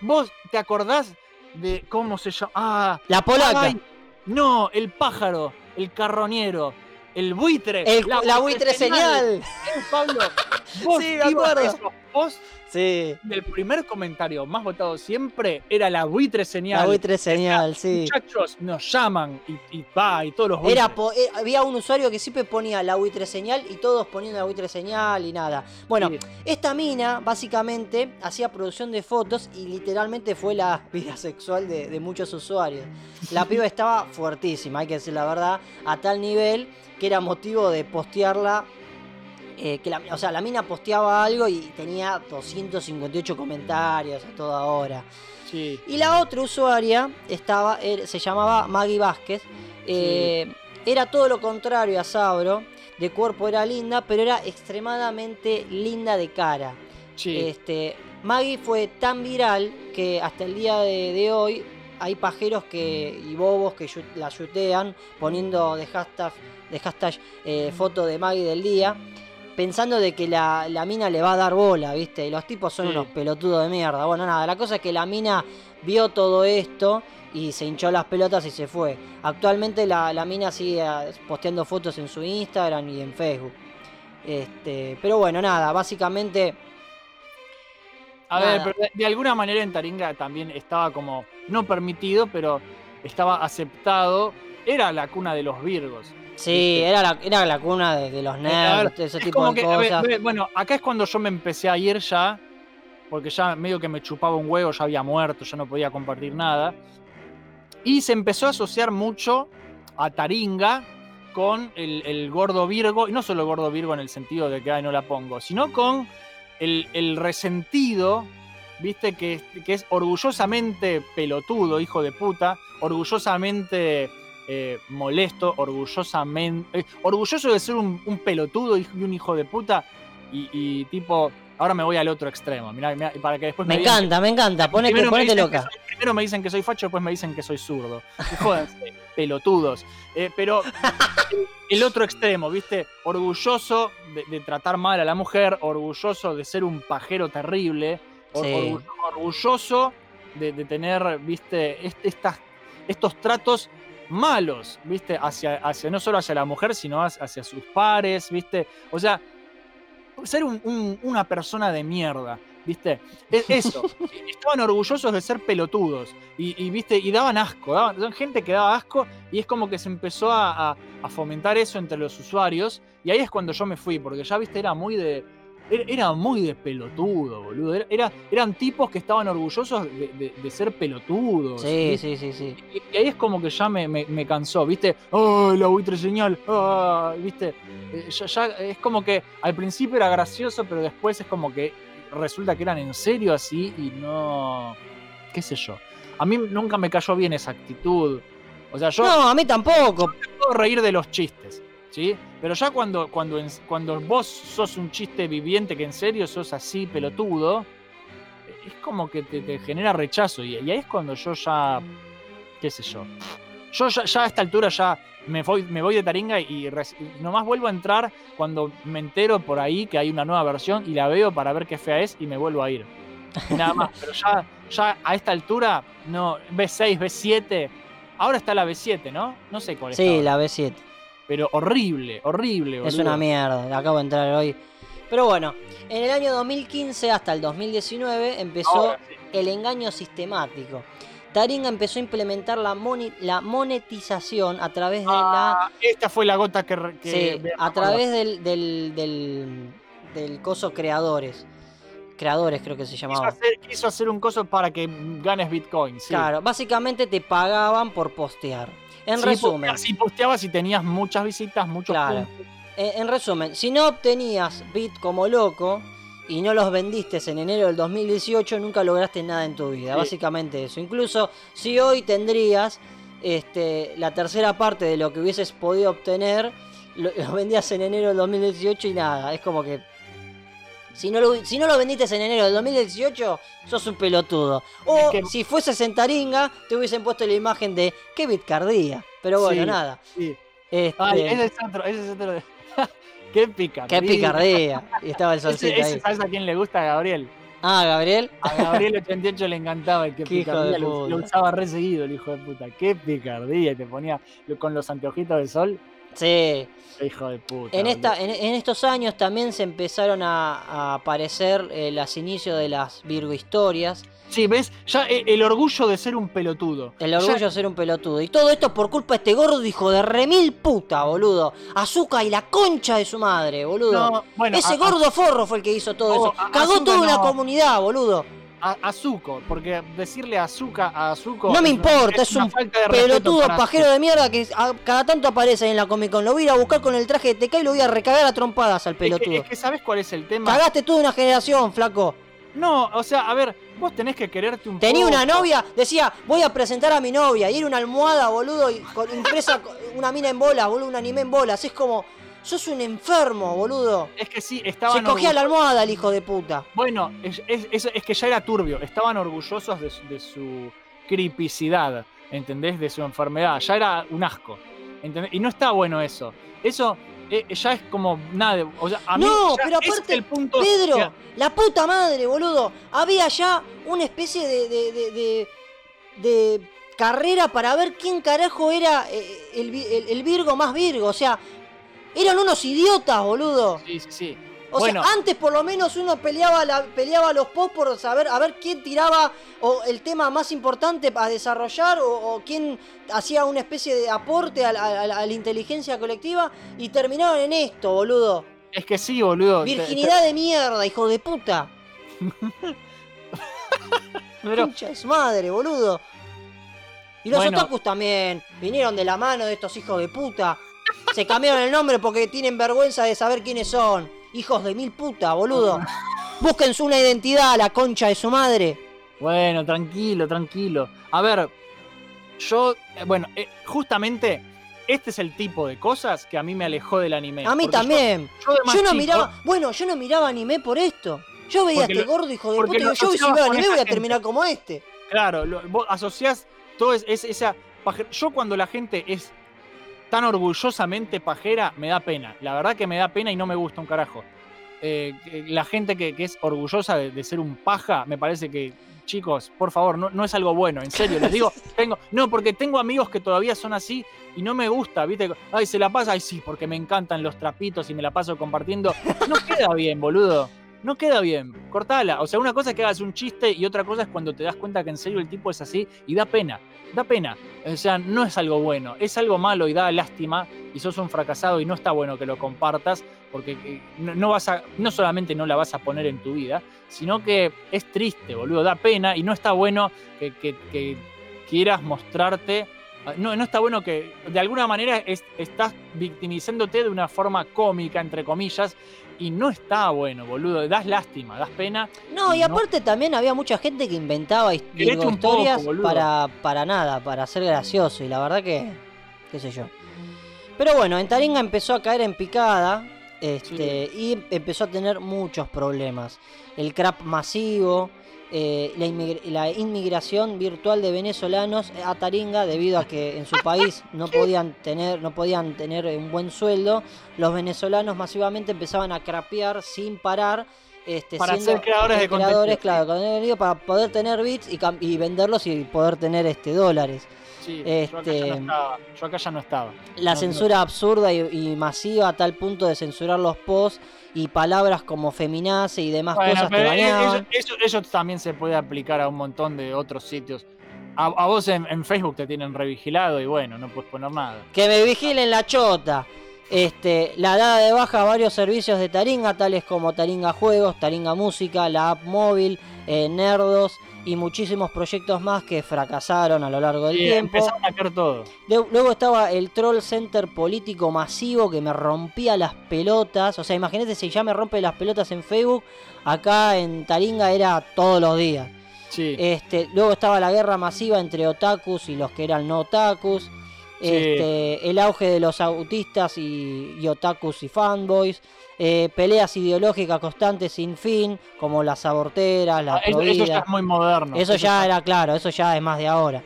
¿vos te acordás de cómo se llama? Ah, La polaca. Ay, no, el pájaro, el carroñero, el buitre. El- la, buitre señal. Pablo, vos Sí, me acuerdo. Posts Sí. del primer comentario más votado siempre era la buitre señal. La buitre señal, sí. Muchachos, nos llaman y, y va, y todos los Era buitres. po- eh, había un usuario que siempre ponía la buitre señal y todos poniendo la buitre señal y nada. Bueno, Sí. esta mina básicamente hacía producción de fotos y literalmente fue la vida sexual de, de muchos usuarios. La piba estaba fuertísima, hay que decir la verdad, a tal nivel que era motivo de postearla. Eh, que la, o sea, la mina posteaba algo y tenía 258 comentarios a toda hora. Sí. Y la otra usuaria estaba, er- se llamaba Maggie Vázquez. eh, Era todo lo contrario a Sabro. De cuerpo era linda, pero era extremadamente linda de cara. Sí. Este, Maggie fue tan viral que hasta el día de, de hoy hay pajeros que, y bobos que la yutean poniendo de hashtag, de hashtag eh, foto de Maggie del día. Pensando de que la, la mina le va a dar bola, ¿viste? Y los tipos son Sí. unos pelotudos de mierda. Bueno, nada, la cosa es que la mina vio todo esto y se hinchó las pelotas y se fue. Actualmente la, la mina sigue posteando fotos en su Instagram y en Facebook. Este, pero bueno, nada, básicamente A ver, pero de, de alguna manera en Taringa también estaba como, no permitido, pero estaba aceptado. Era la cuna de los Virgos. Sí, era la, era la cuna de, de los nerds, ese Es tipo como de que, cosas. ve, bueno, acá es cuando yo me empecé a ir ya, porque ya medio que me chupaba un huevo, ya había muerto, ya no podía compartir nada. Y se empezó a asociar mucho a Taringa con el, el gordo Virgo, y no solo el gordo Virgo en el sentido de que ay, no la pongo, sino con el, el resentido, viste, que, que es orgullosamente pelotudo, hijo de puta, orgullosamente eh, molesto, orgullosamente. eh, orgulloso de ser un, un pelotudo y un hijo de puta. Y, y tipo, ahora me voy al otro extremo. Mirá, mirá, para que después me encanta, me encanta, ponete, primero, me ponete que loca. soy- primero me dicen que soy facho, después me dicen que soy zurdo. Y Jódanse, pelotudos. Eh, pero el, otro extremo, ¿viste? Orgulloso de, de tratar mal a la mujer, orgulloso de ser un pajero terrible, or- Sí. orgullo- orgulloso de, de tener, ¿viste? Est- estas, estos tratos malos, ¿viste? Hacia, hacia, no solo hacia la mujer, sino hacia, sus pares, ¿viste? O sea, ser un- un- una persona de mierda, ¿viste? Es eso. Estaban orgullosos de ser pelotudos y, y, ¿viste? y daban asco, daban, son gente que daba asco y es como que se empezó a, a- a fomentar eso entre los usuarios y ahí es cuando yo me fui, porque ya, ¿viste? Era muy de... Era, muy de pelotudo, boludo. Era, era- eran tipos que estaban orgullosos de, de- de ser pelotudos. Sí, sí, sí, sí. Y, y ahí es como que ya me, me- me cansó, ¿viste? ¡Oh, la buitre señal! ah", ¿Viste? Eh, ya, ya es como que al principio era gracioso, pero después es como que resulta que eran en serio así y no. ¿Qué sé yo? A mí nunca me cayó bien esa actitud. O sea, yo No, a mí tampoco. puedo reír de los chistes, ¿sí? Pero ya cuando, cuando, cuando vos sos un chiste viviente que en serio sos así pelotudo, es como que te, te genera rechazo. Y, y ahí es cuando yo ya, qué sé yo. Yo ya, ya a esta altura ya me voy, me voy de Taringa y, res- y nomás vuelvo a entrar cuando me entero por ahí que hay una nueva versión y la veo para ver qué fea es y me vuelvo a ir. Nada más, pero ya, ya a esta altura, no, B6, B7, ahora está la B7, ¿no? No sé cuál está Sí, ahora. la B7. Pero horrible, horrible, Es una mierda, acabo de entrar hoy. Pero bueno, en el año 2015 hasta el 2019 empezó sí. el engaño sistemático. Taringa empezó a implementar la, la monetización a través de la Ah, esta fue la gota que. Sí, me a través del, del, del, del coso creadores. creadores, creo que se Quiso llamaba. hacer, quiso hacer un coso para que ganes Bitcoin. Sí. Claro, básicamente te pagaban por postear. En Sí, resumen, Si posteabas y tenías muchas visitas, muchos Claro. puntos. en, en resumen, si no obtenías bit como loco y no los vendiste en enero del 2018, nunca lograste nada en tu vida. Sí. Básicamente eso. Incluso si hoy tendrías este, la tercera parte de lo que hubieses podido obtener, lo, lo vendías en enero del 2018 y nada. Es como que... Si no, lo, si no lo vendiste en enero del 2018, sos un pelotudo. O Es que- si fueses en Taringa, te hubiesen puesto la imagen de qué bitcardía. Pero bueno, Sí. nada. Sí. Este, Ay, ese es otro, ese es otro. Qué picardía. Qué picardía. Y estaba el solcito ese, ahí. ¿Sabes a quién le gusta Gabriel? Ah, Gabriel. A Gabriel 88 le encantaba el que Qué picardía. Lo, usaba re seguido el hijo de puta. Qué picardía. Y te ponía con los anteojitos de sol. Sí. Hijo de puta. En, esta, en, en estos años también se empezaron a, a aparecer eh, los inicios de las Virgo historias. Sí, ves, ya eh, el orgullo de ser un pelotudo. El Ya- orgullo de ser un pelotudo. Y todo esto por culpa de este gordo hijo de remil puta, boludo. Azúcar y la concha de su madre, boludo. No, bueno, Ese a- gordo forro fue el que hizo todo Oh, eso. a- Cagó toda una no. comunidad, boludo. A, a Zuko, porque decirle azúcar a Zuko. No me importa, es una un Pelotudo pajero de mierda que a- cada tanto aparece en la Comic Con. Lo voy a ir a buscar con el traje de TK y lo voy a recagar a trompadas al Es que, pelotudo. es que ¿sabes cuál es el tema? Cagaste toda una generación, flaco. No, o sea, a ver, vos tenés que quererte un Tenía poco. una novia, decía, voy a presentar a mi novia. Y era una almohada, boludo, y con, impresa una mina en bolas, boludo, un anime en bolas. Es como, sos un enfermo, boludo. Es que sí, Se estaban cogía la almohada el hijo de puta. Bueno, es, es- es- es que ya era turbio. Estaban orgullosos de, su- de su cripicidad, ¿entendés? De su enfermedad. Ya era un asco. ¿entendés? Y no está bueno eso. Eso eh, ya es como nada. O sea, a mí No, pero aparte, el punto. Pedro, que- la puta madre, boludo. Había ya una especie de, de, de, carrera para ver quién carajo era eh, el, vi- el- el Virgo más Virgo. O sea, eran unos idiotas, boludo. Sí, sí, sí. O Bueno. sea, antes por lo menos uno peleaba, la, peleaba los posts por saber a ver quién tiraba o el tema más importante a desarrollar o, o quién hacía una especie de aporte a la, a la- a la inteligencia colectiva y terminaron en esto, boludo. Es que sí, boludo. Te- te- Virginidad de mierda, hijo de puta. pero- Concha de su madre, boludo. Y los Bueno. otakus también vinieron de la mano de estos hijos de puta. Se cambiaron el nombre porque tienen vergüenza de saber quiénes son. Hijos de mil puta, boludo. Busquen su una identidad, la concha de su madre. Bueno, tranquilo, tranquilo. A ver, yo, eh, bueno, eh, justamente este es el tipo de cosas que a mí me alejó del anime. A mí yo- también. Yo, no chico- miraba, bueno, yo no miraba anime por esto. Yo veía a este lo- gordo hijo de puta y lo digo, yo si veo anime voy a gente. terminar como este. Claro, lo- vos asociás todo es, es- esa Yo cuando la gente es tan orgullosamente pajera, me da pena. La verdad que me da pena y no me gusta un carajo. Eh, la gente que, que es orgullosa de, de ser un paja, me parece que, chicos, por favor, no, no es algo bueno, en serio, les digo, tengo, no, porque tengo amigos que todavía son así y no me gusta, ¿viste? Ay, se la pasa, ay, sí, porque me encantan los trapitos y me la paso compartiendo. No queda bien, boludo. No queda bien, cortala. O sea, una cosa es que hagas un chiste y otra cosa es cuando te das cuenta que en serio el tipo es así y da pena, da pena. O sea, no es algo bueno, es algo malo y da lástima y sos un fracasado y no está bueno que lo compartas porque eh, no, vas a, no solamente no la vas a poner en tu vida, sino que es triste, boludo, da pena y no está bueno que, que- que quieras mostrarte. ah, No, no está bueno que de alguna manera es- estás victimizándote de una forma cómica, entre comillas, y no está bueno, boludo. Das lástima, das pena. No, y aparte también había mucha gente que inventaba digo, poco, historias para, para nada, para ser gracioso. Y la verdad que, qué sé yo. Pero bueno, en Taringa empezó a caer en picada este, y empezó a tener muchos problemas. El crap masivo, eh, la, la inmigración virtual de venezolanos a Taringa debido a que en su país no podían tener, no podían tener un buen sueldo. Los venezolanos masivamente empezaban a crapear sin parar. Este, Para siendo ser creadores de creadores, contenido. claro, para poder tener bits y, y venderlos y poder tener este dólares. Sí, yo, acá ya Este- no estaba, yo acá ya no estaba. La No, no. censura absurda y, y masiva a tal punto de censurar los posts y palabras como feminace y demás Bueno, cosas pero e- baneaban. eso, eso- eso también se puede aplicar a un montón de otros sitios. A, a vos en, en Facebook te tienen revigilado y bueno, no puedes poner nada. Que me vigilen la chota. Este, la dada de baja a varios servicios de Taringa, tales como Taringa Juegos, Taringa Música, la app móvil, eh, Nerdos y muchísimos proyectos más que fracasaron a lo largo del Y tiempo. empezaron a caer todo. De- luego estaba el Troll Center político masivo que me rompía las pelotas. O sea, imagínate si ya me rompe las pelotas en Facebook, acá en Taringa era todos los días. Sí. Este, luego estaba la guerra masiva entre otakus y los que eran no otakus. Este, el auge de los autistas y, y otakus y fanboys. eh, peleas ideológicas constantes sin fin, como las aborteras, la Ah, eso, eso ya es muy moderno. Eso ya está- era claro, eso ya es más de ahora.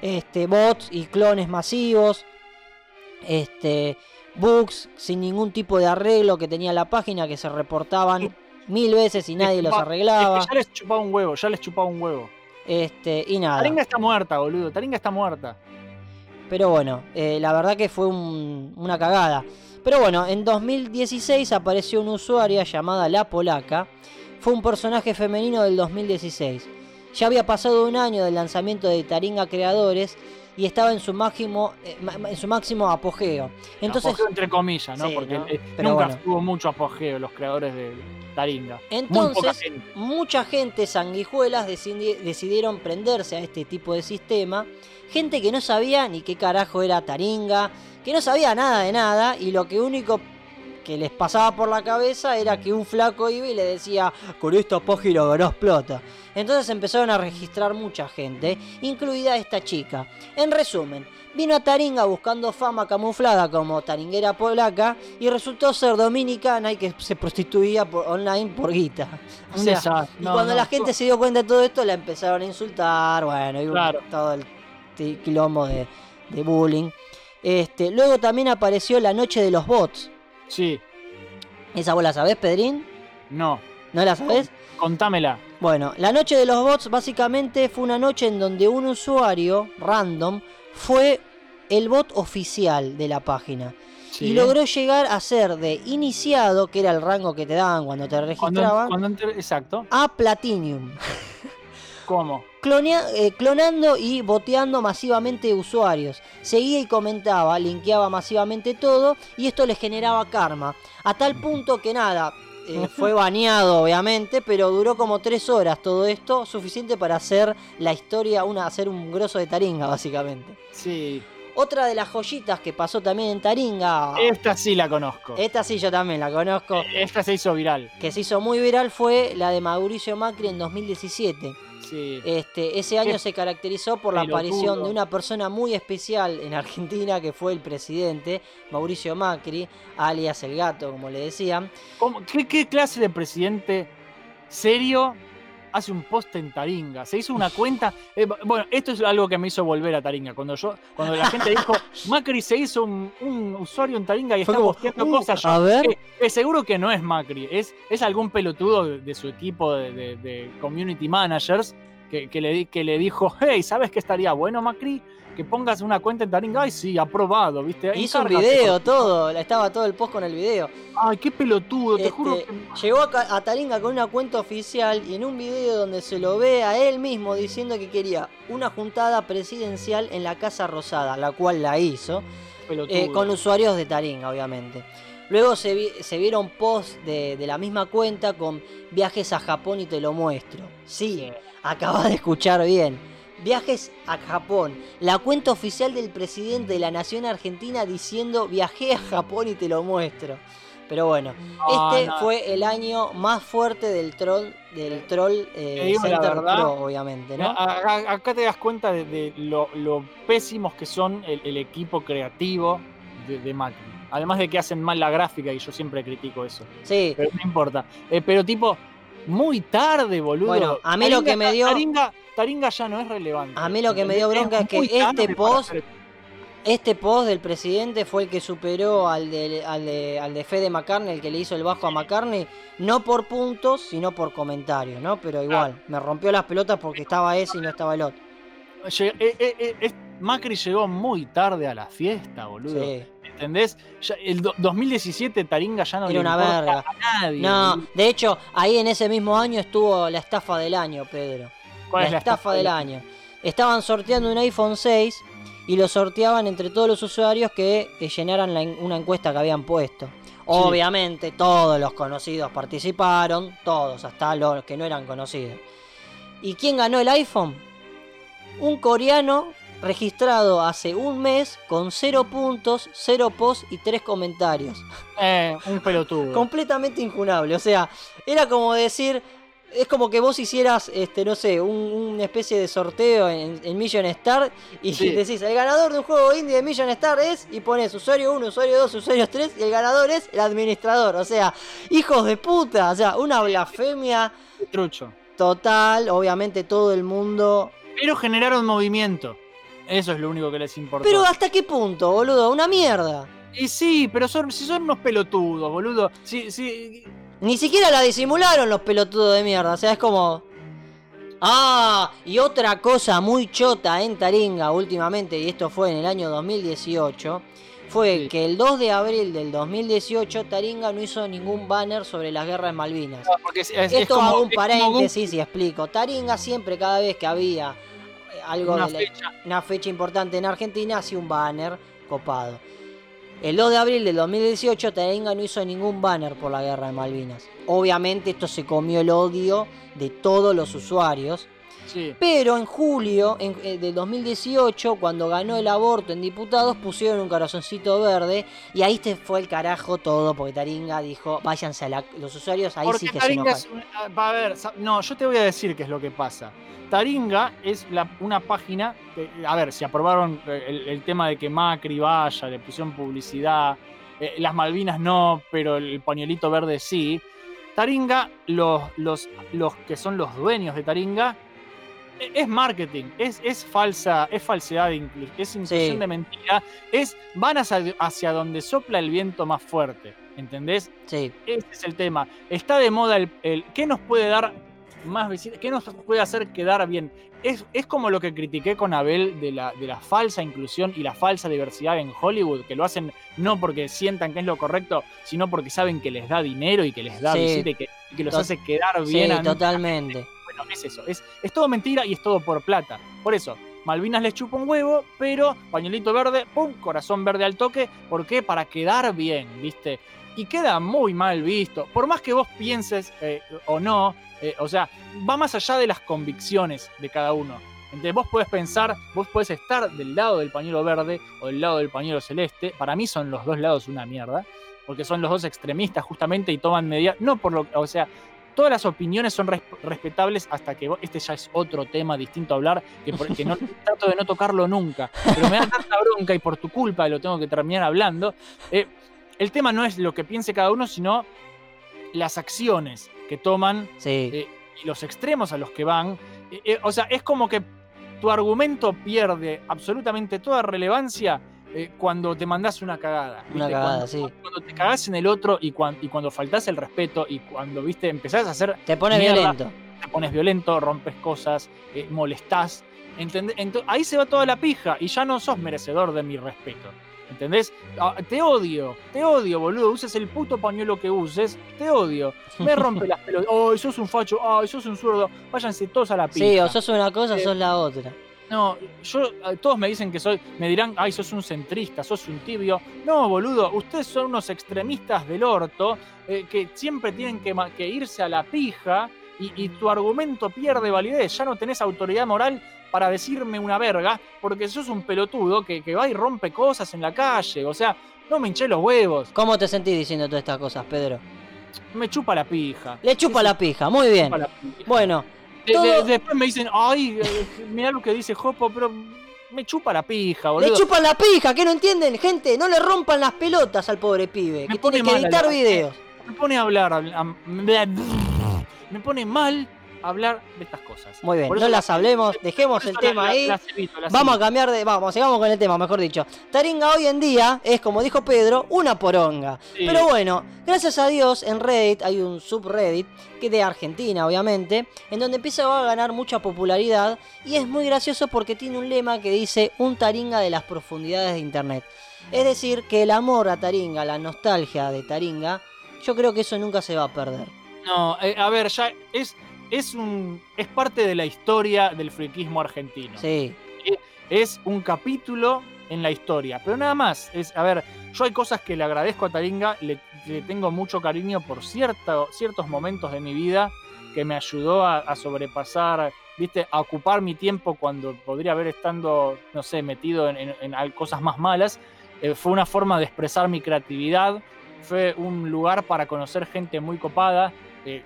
Este, bots y clones masivos. Este, bugs sin ningún tipo de arreglo que tenía la página que se reportaban mil veces y nadie los arreglaba. Es que ya les chupaba un huevo, ya les chupaba un huevo. Este, y nada. Taringa está muerta, boludo. Taringa está muerta. Pero bueno, eh, la verdad que fue un- una cagada. Pero bueno, en 2016 apareció una usuaria llamada La Polaca. Fue un personaje femenino del 2016. Ya había pasado un año del lanzamiento de Taringa Creadores y estaba en su máximo, eh, en su máximo apogeo. Entonces, Apogeo entre comillas, ¿no? Sí, Porque ¿no? eh, Pero nunca bueno. tuvo mucho apogeo los creadores de Taringa. Entonces gente. mucha gente, sanguijuelas, decidi- decidieron prenderse a este tipo de sistema. Gente que no sabía ni qué carajo era Taringa, que no sabía nada de nada y lo que único que les pasaba por la cabeza era que un flaco iba y le decía, con esta página ganás plata. Entonces empezaron a registrar mucha gente, incluida esta chica. En resumen, vino a Taringa buscando fama camuflada como taringuera polaca y resultó ser dominicana y que se prostituía por, online por guita. O sea, y cuando no, la gente se dio cuenta de todo esto, la empezaron a insultar, bueno, y Claro. todo el ti- quilombo de, de bullying. Este, luego también apareció la noche de los bots. Sí, ¿Esa vos la sabés, Pedrín? no. ¿No la sabés? Contámela. Bueno, la noche de los bots básicamente fue una noche en donde un usuario random fue el bot oficial de la página. Sí. Y logró llegar a ser de iniciado, que era el rango que te daban cuando te Cuando, registraban, cuando enter- exacto. a Platinum. ¿Cómo? Clonea- eh, clonando y boteando masivamente usuarios. Seguía y comentaba, linkeaba masivamente todo y esto le generaba karma. A tal punto que nada, eh, fue baneado obviamente, pero duró como tres horas todo esto, suficiente para hacer la historia, una, hacer un grosso de Taringa básicamente. Sí. Otra de las joyitas que pasó también en Taringa, Esta sí la conozco. esta sí yo también la conozco, Esta se hizo viral. que se hizo muy viral fue la de Mauricio Macri en 2017. Sí. Este, ese año se caracterizó por la aparición de una persona muy especial en Argentina, que fue el presidente, Mauricio Macri, alias el gato, como le decían. ¿Cómo- qué, qué clase de presidente serio hace un post en Taringa? Se hizo una cuenta. eh, bueno, esto es algo que me hizo volver a Taringa. Cuando yo, cuando la gente dijo, Macri se hizo un, un usuario en Taringa y Fue está como, posteando "Uh, cosas. Yo, a ver. eh, eh, seguro que no es Macri, es, es algún pelotudo de, de su equipo de, de- de community managers que, que le, di- que le dijo, hey, ¿sabes qué estaría bueno, Macri? Que pongas una cuenta en Taringa. Ay, sí, aprobado, ¿viste? Hizo un video, todo, estaba todo el post con el video. Ay, qué pelotudo, te Este, juro que. Llegó a, a Taringa con una cuenta oficial y en un video donde se lo ve a él mismo diciendo que quería una juntada presidencial en la Casa Rosada, la cual la hizo. Eh, con usuarios de Taringa, obviamente. Luego se, vi- se vieron posts de, de la misma cuenta con viajes a Japón y te lo muestro. Sí, Sí. acabas de escuchar bien. Viajes a Japón. La cuenta oficial del presidente de la nación argentina diciendo viajé a Japón y te lo muestro. Pero bueno, este no. fue el año más fuerte del troll, del troll eh, Center verdad, Pro, obviamente, ¿no? Acá te das cuenta de, de lo, lo pésimos que son el, el equipo creativo de, de Macri. Además de que hacen mal la gráfica y yo siempre critico eso. Sí, Pero no importa. Eh, pero tipo, muy tarde, boludo. Bueno, a mí lo que me dio- Taringa, Taringa ya no es relevante. A mí lo que me dio bronca es que este post hacer- Este post del presidente fue el que superó al de, al de, al de Fede McCartney, el que le hizo el bajo a McCartney, no por puntos, sino por comentarios, ¿no? Pero igual, me rompió las pelotas porque estaba ese y no estaba el otro. Eh, eh, eh, Macri llegó muy tarde a la fiesta, boludo. Sí. ¿Entendés? Ya- el do- 2017 Taringa ya no Era le una verga. a nadie. No, de hecho, ahí en ese mismo año estuvo la estafa del año, Pedro. ¿Cuál La es la estafa del año. Estaban sorteando un iPhone 6 y lo sorteaban entre todos los usuarios que llenaran la una encuesta que habían puesto. Obviamente todos los conocidos participaron, todos, hasta los que no eran conocidos. ¿Y quién ganó el iPhone? Un coreano registrado hace un mes con 0 puntos, 0 posts y 3 comentarios. Eh, un pelotudo. Completamente injunable. O sea, era como decir. Es como que vos hicieras, este, no sé, un- una especie de sorteo en, en Million Star y Sí. decís, el ganador de un juego indie de Million Star es, y pones usuario 1, usuario 2, usuario 3, y el ganador es el administrador. O sea, hijos de puta, o sea, una blasfemia Trucho. total. Obviamente todo el mundo. Pero generaron movimiento. Eso es lo único que les importó. Pero ¿hasta qué punto, boludo? Una mierda. Y sí, pero son, si son unos pelotudos, boludo. Si, si, Ni siquiera la disimularon los pelotudos de mierda. O sea, es como. Ah, y otra cosa muy chota en Taringa últimamente, y esto fue en el año 2018, fue Sí. que el 2 de abril del 2018 Taringa no hizo ningún banner sobre las guerras Malvinas. no, porque es, Esto como, hago un como paréntesis y explico. Taringa siempre, cada vez que había algo una de la- fecha. una fecha importante en Argentina, hacía un banner copado. El 2 de abril del 2018, Taringa no hizo ningún banner por la guerra de Malvinas. Obviamente esto se comió el odio de todos los usuarios. Sí. Pero en julio en- eh, del 2018, cuando ganó el aborto en diputados, pusieron un corazoncito verde y ahí se fue el carajo todo, porque Taringa dijo, váyanse a la... Los usuarios ahí Porque sí que se enojan. es ah, va a ver, no, yo te voy a decir qué es lo que pasa. Taringa es la- una página, que, a ver, si aprobaron eh, el, el tema de que Macri vaya, le pusieron publicidad, eh, las Malvinas no, pero el pañuelito verde sí. Taringa, los, los, los que son los dueños de Taringa, eh, es marketing, es, es falsa, es falsedad, es inclusión Sí. de mentira, es van hacia, hacia donde sopla el viento más fuerte, ¿entendés? Sí, Ese es el tema. Está de moda el, el- ¿qué nos puede dar más visitas? ¿Qué nos puede hacer quedar bien? Es, es como lo que critiqué con Abel de la, de la falsa inclusión y la falsa diversidad en Hollywood, que lo hacen no porque sientan que es lo correcto, sino porque saben que les da dinero y que les da Sí. visita y que, y que los hace quedar sí, bien. ante- totalmente. Es eso. Es, es todo mentira y es todo por plata. Por eso, Malvinas les chupa un huevo, pero pañuelito verde, pum, corazón verde al toque. ¿Por qué? Para quedar bien, ¿viste? Y queda muy mal visto. Por más que vos pienses eh, o no, eh, o sea, va más allá de las convicciones de cada uno. Entonces vos podés pensar, vos podés estar del lado del pañuelo verde o del lado del pañuelo celeste. Para mí son los dos lados una mierda. Porque son los dos extremistas justamente y toman medidas. No por lo o sea, todas las opiniones son res- respetables hasta que este ya es otro tema distinto a hablar, que, por- que no trato de no tocarlo nunca, pero me da tanta bronca y por tu culpa lo tengo que terminar hablando. eh, el tema no es lo que piense cada uno, sino las acciones que toman Sí, eh, y los extremos a los que van. Eh, o sea, es como que tu argumento pierde absolutamente toda relevancia eh, cuando te mandás una cagada. Una ¿viste? cagada, cuando, sí. cuando te cagás en el otro y, cuan- y cuando faltás el respeto y cuando, viste, empezás a hacer, te pones mierda. violento. te pones violento, rompes cosas, eh, molestás. ahí se va toda la pija y ya no sos merecedor de mi respeto. ¿Entendés? Ah, te odio, te odio, boludo. Uses el puto pañuelo que uses, te odio. Me rompe las pelotas. Ay, sos un facho, ay, sos un zurdo. Váyanse todos a la pija. Sí, o sos una cosa Eh, sos la otra. No, yo, todos me dicen que soy, me dirán, ay, sos un centrista, sos un tibio. No, boludo, ustedes son unos extremistas del orto eh, que siempre tienen que, irse a la pija y, y tu argumento pierde validez. Ya no tenés autoridad moral para decirme una verga porque sos un pelotudo que, que va y rompe cosas en la calle. O sea, no me hinché los huevos, ¿Cómo te sentís diciendo todas estas cosas, Pedro? me chupa la pija. Le chupa la pija, muy bien. pija. Bueno, De- todo- de- después me dicen, ay, eh, mirá lo que dice Jopo, pero me chupa la pija, boludo. le chupan la pija, ¿qué no entienden? Gente, no le rompan las pelotas al pobre pibe, Me que tiene que editar hablar. videos. me pone a hablar, a- me pone mal hablar de estas cosas. Muy bien, Por no las hablemos, dejemos el tema la- ahí. las evito, las Vamos a cambiar de. Vamos, sigamos con el tema, mejor dicho. Taringa hoy en día es, como dijo Pedro, una poronga. Sí. Pero bueno, gracias a Dios en Reddit hay un subreddit, que es de Argentina, obviamente, en donde empieza a ganar mucha popularidad. Y es muy gracioso porque tiene un lema que dice: Un Taringa de las profundidades de internet. Es decir, que el amor a Taringa, la nostalgia de Taringa, yo creo que eso nunca se va a perder. No, eh, a ver, ya es, es un es parte de la historia del friquismo argentino. Sí, es un capítulo en la historia. Pero nada más, es, a ver, yo hay cosas que le agradezco a Taringa, le, le tengo mucho cariño por cierto, ciertos momentos de mi vida que me ayudó a, a, sobrepasar, viste, a ocupar mi tiempo cuando podría haber estando, no sé, metido en, en, en cosas más malas. Eh, fue una forma de expresar mi creatividad, fue un lugar para conocer gente muy copada. Eh,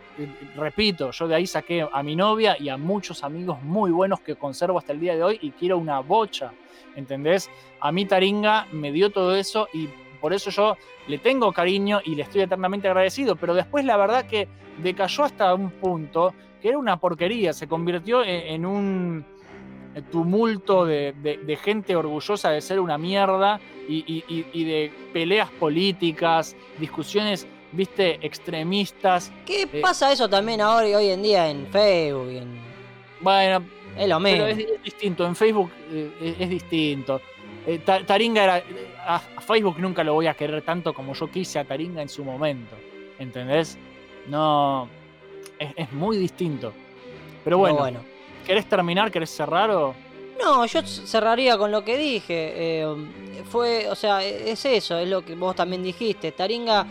repito, yo de ahí saqué a mi novia y a muchos amigos muy buenos que conservo hasta el día de hoy y quiero una bocha, ¿entendés? A mí Taringa me dio todo eso y por eso yo le tengo cariño y le estoy eternamente agradecido, pero después la verdad que decayó hasta un punto que era una porquería, se convirtió en, en un tumulto de, gente orgullosa de ser una mierda y, de peleas políticas, discusiones, viste, extremistas. ¿Qué eh, pasa eso también ahora y hoy en día en Facebook? En... Bueno, es lo mismo. Es, es, distinto, en Facebook eh, es, distinto. Eh, Taringa era. A, a Facebook nunca lo voy a querer tanto como yo quise a Taringa en su momento. ¿Entendés? No. Es, es muy distinto. Pero bueno. Bueno ¿Querés terminar? ¿Querés cerrar o.? No, yo cerraría con lo que dije. Eh, fue, o sea, es eso, es lo que vos también dijiste. Taringa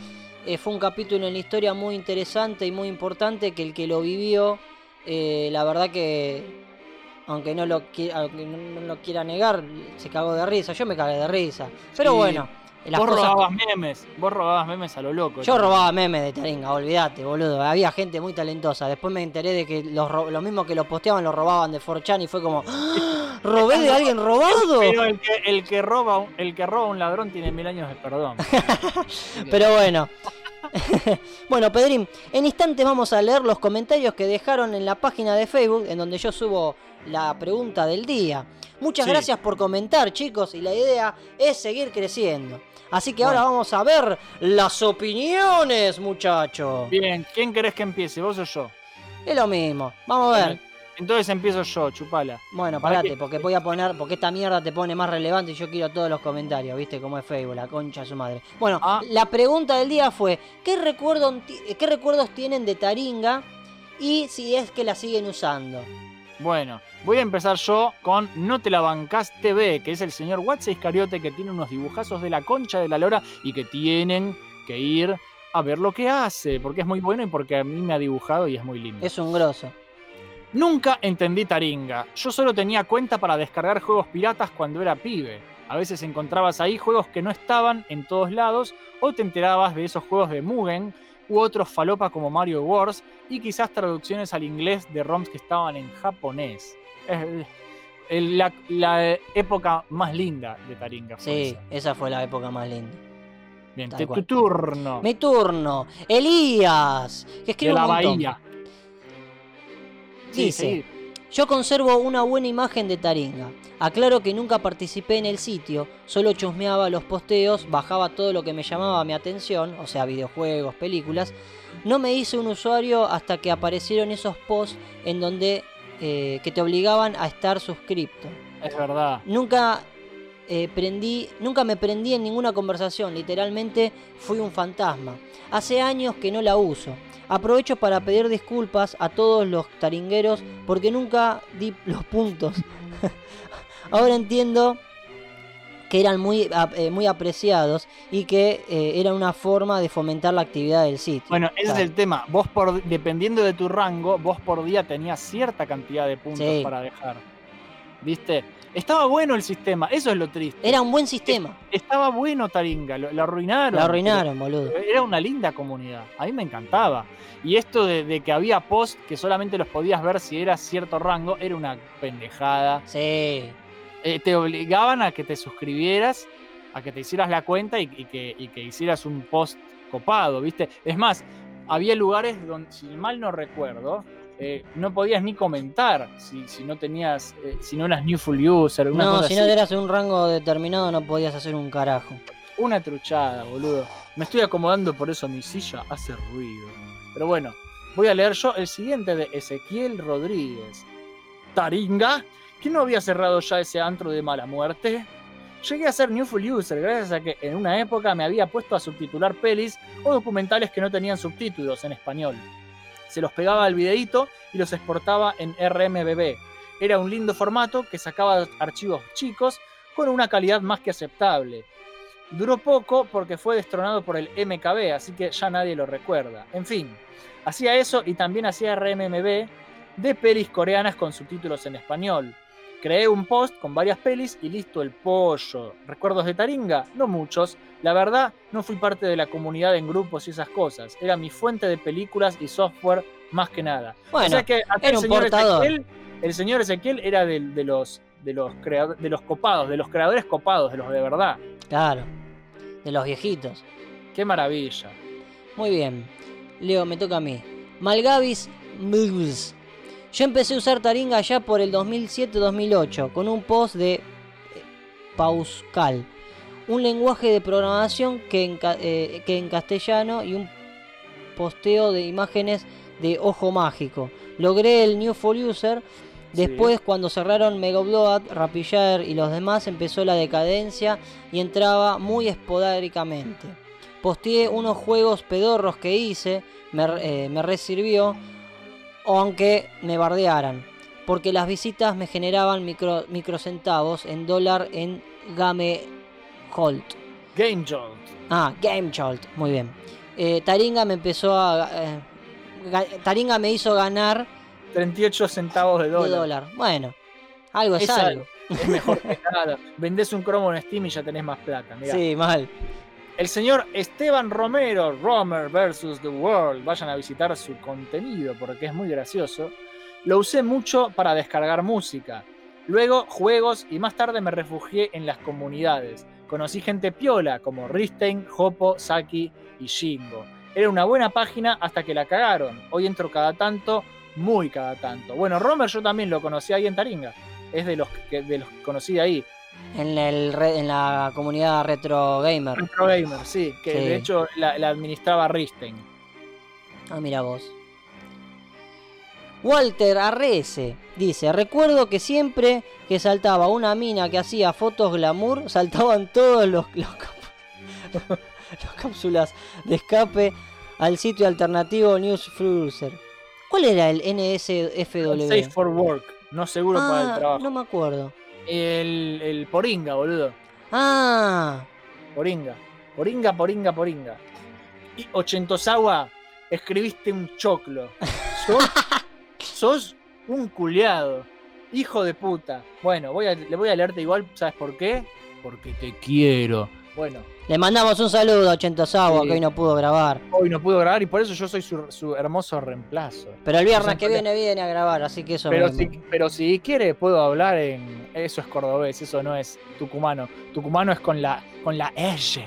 eh, fue un capítulo en la historia muy interesante y muy importante que el que lo vivió, eh, la verdad que, aunque no lo, aunque no lo quiera negar, se cagó de risa. Yo me cagué de risa. Pero sí. bueno. Las vos cosas... robabas memes, vos robabas memes a lo loco. Yo también. robaba memes de Taringa, olvídate, boludo. Había gente muy talentosa. Después me enteré de que los lo mismo que los posteaban los robaban de 4chan y fue como, ¡Ah! ¿robé de alguien robado? Pero el que, el que roba el que roba un ladrón tiene mil años de perdón. Pero bueno. bueno, Pedrín, en instantes vamos a leer los comentarios que dejaron en la página de Facebook, en donde yo subo la pregunta del día. Muchas sí. gracias por comentar, chicos, y la idea es seguir creciendo. Así que bueno. ahora vamos a ver las opiniones, muchachos. Bien, ¿quién querés que empiece, vos o yo? Es lo mismo, vamos a ver. Entonces empiezo yo, chupala. Bueno, parate, que... porque voy a poner, porque esta mierda te pone más relevante y yo quiero todos los comentarios, ¿viste? Como es Facebook, la concha de su madre. Bueno, ah. la pregunta del día fue, ¿qué, recuerdo, ¿qué recuerdos tienen de Taringa y si es que la siguen usando? Bueno, voy a empezar yo con No te la bancás TV, que es el señor Watson Iscariote que tiene unos dibujazos de la concha de la lora y que tienen que ir a ver lo que hace, porque es muy bueno y porque a mí me ha dibujado y es muy lindo. Es un grosso. Nunca entendí Taringa. Yo solo tenía cuenta para descargar juegos piratas cuando era pibe. A veces encontrabas ahí juegos que no estaban en todos lados o te enterabas de esos juegos de Mugen u otros falopas como Mario Wars y quizás traducciones al inglés de ROMs que estaban en japonés. Es la, la época más linda de Taringa. Sí, esa. esa fue la época más linda. Bien, tu turno. Mi turno. Elías, que escribe de la un Bahía. Dice, sí, sí. Yo conservo una buena imagen de Taringa. Aclaro que nunca participé en el sitio, solo chusmeaba los posteos, bajaba todo lo que me llamaba mi atención, o sea, videojuegos, películas. No me hice un usuario hasta que aparecieron esos posts en donde eh, que te obligaban a estar suscripto. Es verdad. Nunca eh, prendí, nunca me prendí en ninguna conversación, literalmente fui un fantasma. Hace años que no la uso. Aprovecho para pedir disculpas a todos los taringueros porque nunca di los puntos. Ahora entiendo que eran muy, eh, muy apreciados y que eh, era una forma de fomentar la actividad del sitio. Bueno, ese claro. es el tema. Vos, por, dependiendo de tu rango, vos por día tenías cierta cantidad de puntos sí. para dejar. ¿Viste? Estaba bueno el sistema, eso es lo triste. Era un buen sistema. Estaba bueno Taringa, lo, lo arruinaron. Lo arruinaron, boludo. Era una linda comunidad, a mí me encantaba. Y esto de, de, que había post que solamente los podías ver si era cierto rango, era una pendejada. Sí. Eh, te obligaban a que te suscribieras, a que te hicieras la cuenta y, y, que, y que hicieras un post copado, ¿viste? Es más, había lugares donde, si mal no recuerdo, eh, no podías ni comentar si, si no tenías, eh, si no eras new full user. Una no, si no eras un rango determinado no podías hacer un carajo. Una truchada, boludo. Me estoy acomodando por eso mi silla hace ruido. Pero bueno, voy a leer yo el siguiente de Ezequiel Rodríguez. Taringa, ¿quién no había cerrado ya ese antro de mala muerte? Llegué a ser New Full User gracias a que en una época me había puesto a subtitular pelis o documentales que no tenían subtítulos en español se los pegaba al videíto y los exportaba en RMBB. Era un lindo formato que sacaba archivos chicos con una calidad más que aceptable. Duró poco porque fue destronado por el MKB, así que ya nadie lo recuerda. En fin, hacía eso y también hacía RMMB de pelis coreanas con subtítulos en español. Creé un post con varias pelis y listo el pollo. ¿Recuerdos de Taringa? No muchos. La verdad, no fui parte de la comunidad en grupos y esas cosas. Era mi fuente de películas y software más que nada. Bueno, o sea que acá era el un señor portador. Ezequiel, el señor Ezequiel era de, de los de los de los copados, de los creadores copados, de los de verdad. Claro, de los viejitos. Qué maravilla. Muy bien. Leo, me toca a mí. Malgavis Mugs. Yo empecé a usar Taringa ya por el 2007-2008 con un post de eh, Pauscal, un lenguaje de programación que en, eh, que en castellano y un posteo de imágenes de ojo mágico. Logré el New for User. Sí. Después, cuando cerraron Megabload, Rapillard y los demás, empezó la decadencia y entraba muy esporádicamente. Posteé unos juegos pedorros que hice, me, eh, me resirvió, aunque me bardearan, porque las visitas me generaban micro, microcentavos en dólar en Game Holt. Game Jolt. Ah, Game Jolt, muy bien. Eh, Taringa me empezó a. eh, ga- Taringa me hizo ganar 38 centavos de de dólar. dólar. Bueno, algo es, Es algo. Es mejor que nada. Vendés un cromo en Steam y ya tenés más plata. mirá. Sí, mal. El señor Esteban Romero, Romer vs. The World. Vayan a visitar su contenido porque es muy gracioso. Lo usé mucho para descargar música. Luego juegos y más tarde me refugié en las comunidades. Conocí gente piola como Ristein, Hopo, Saki y Shingo. Era una buena página hasta que la cagaron. Hoy entro cada tanto, muy cada tanto. Bueno, Romer yo también lo conocí ahí en Taringa. Es de los que, de los que conocí ahí. En, el re- en la comunidad retro gamer. Retro Gamer, sí, que Sí. de hecho la, la administraba Ristein. Ah, mira vos. Walter Arrese dice, recuerdo que siempre que saltaba una mina que hacía fotos glamour, saltaban todos los, los, cápsulas de escape al sitio alternativo News Cruiser. ¿Cuál era el NSFW? Safe for Work, no seguro para el Ah, trabajo. no me acuerdo. El, el Poringa, boludo. Ah, Poringa. Poringa, Poringa, Poringa. Y Ochentosawa, escribiste un choclo. Sos, sos un culiado. Hijo de puta. Bueno, voy a, le voy a leerte igual, ¿sabes por qué? Porque te quiero. Bueno, le mandamos un saludo a Ochentosawa Sí. que hoy no pudo grabar. hoy no pudo grabar y por eso yo soy su, su hermoso reemplazo. Pero el viernes que viene viene a grabar, así que eso Pero me- si, pero si quiere puedo hablar en. Eso es cordobés, eso no es tucumano. Tucumano es con la con la S.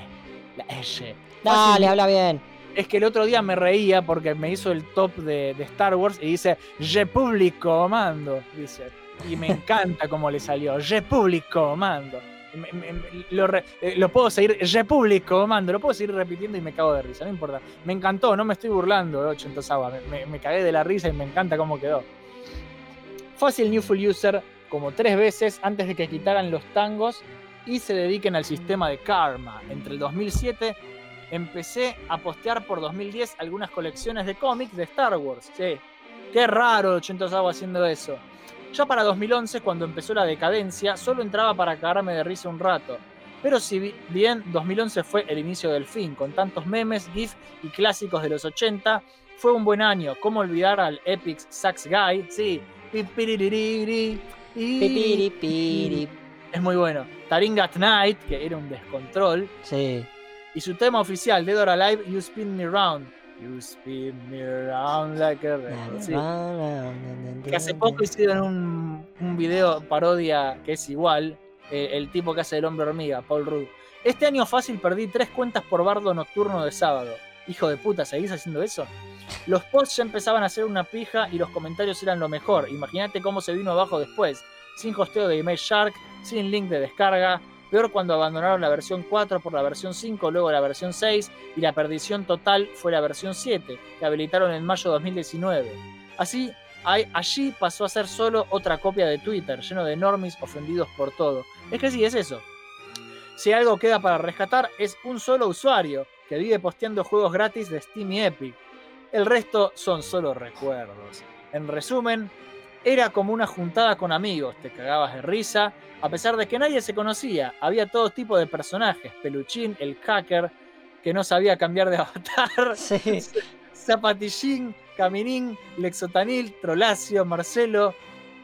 La S. Dale, habla bien. Es que el otro día me reía porque me hizo el top de, de Star Wars y dice Repúblico Mando. Dice. Y me encanta cómo le salió. Repúblico Mando. Eh, lo puedo seguir. Repúblico Mando. Lo puedo seguir repitiendo y me cago de risa. No importa. Me encantó, no me estoy burlando de Ochentosawa. Me, me, me cagué de la risa y me encanta cómo quedó. Fácil New Full User como tres veces antes de que quitaran los tangos y se dediquen al sistema de Karma. Entre el 2007 empecé a postear por 2010 algunas colecciones de cómics de Star Wars. Sí. Qué raro 80 Agua haciendo eso. Ya para 2011, cuando empezó la decadencia, solo entraba para cagarme de risa un rato. Pero si bi- bien 2011 fue el inicio del fin, con tantos memes, GIF y clásicos de los 80, fue un buen año. ¿Cómo olvidar al Epic Sax Guy? Sí. Es muy bueno. Taringa at Night, que era un descontrol. Sí. Y su tema oficial, Dead or Alive, You Spin Me Round. You spin me round like a. Sí. Que hace poco hicieron un, un video parodia que es igual. eh, el tipo que hace el hombre hormiga, Paul Rudd. Este año fácil perdí tres cuentas por bardo nocturno de sábado. Hijo de puta, ¿seguís haciendo eso? Los posts ya empezaban a hacer una pija y los comentarios eran lo mejor. Imagínate cómo se vino abajo después. Sin hosteo de Image Shark, sin link de descarga. Peor cuando abandonaron la versión 4 por la versión 5, luego la versión 6 y la perdición total fue la versión 7, que habilitaron en mayo de 2019. Así, allí pasó a ser solo otra copia de Twitter, lleno de normies ofendidos por todo. Es que sí, es eso. Si algo queda para rescatar, es un solo usuario que vive posteando juegos gratis de Steam y Epic. El resto son solo recuerdos. En resumen, Era como una juntada con amigos, te cagabas de risa, a pesar de que nadie se conocía. Había todo tipo de personajes, Peluchín, el hacker, que no sabía cambiar de avatar, Sí. Zapatillín, Caminín, Lexotanil, Trolacio, Marcelo,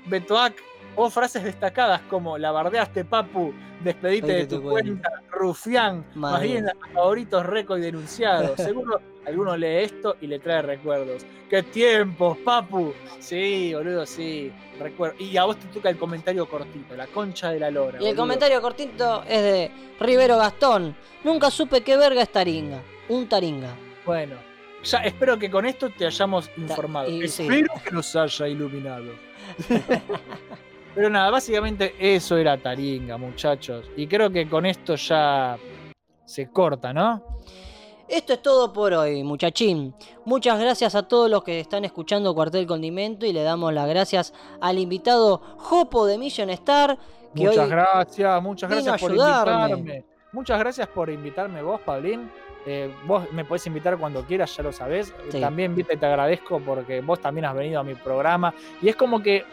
Betoac, o frases destacadas como la bardeaste papu, despedite de tu cuenta, rufián, más Madre. bien favoritos récord y denunciados. Seguro alguno lee esto y le trae recuerdos. ¡Qué tiempos, papu! Sí, boludo, sí. Recuerdo. Y a vos te toca el comentario cortito, la concha de la lora. Y el boludo. comentario cortito es de Rivero Gastón. Nunca supe qué verga es taringa. Un taringa. Bueno, ya espero que con esto te hayamos informado. y sí. espero que nos haya iluminado. Pero nada, básicamente eso era Taringa, muchachos. Y creo que con esto ya se corta, ¿no? Esto es todo por hoy, muchachín. Muchas gracias a todos los que están escuchando Cuartel Condimento y le damos las gracias al invitado Jopo de Mission Star. Que Muchas hoy gracias, muchas gracias por ayudarme. invitarme. Muchas gracias por invitarme vos, Pablín. Eh, vos me podés invitar cuando quieras, ya lo sabés. Sí. También viste, te agradezco porque vos también has venido a mi programa. Y es como que,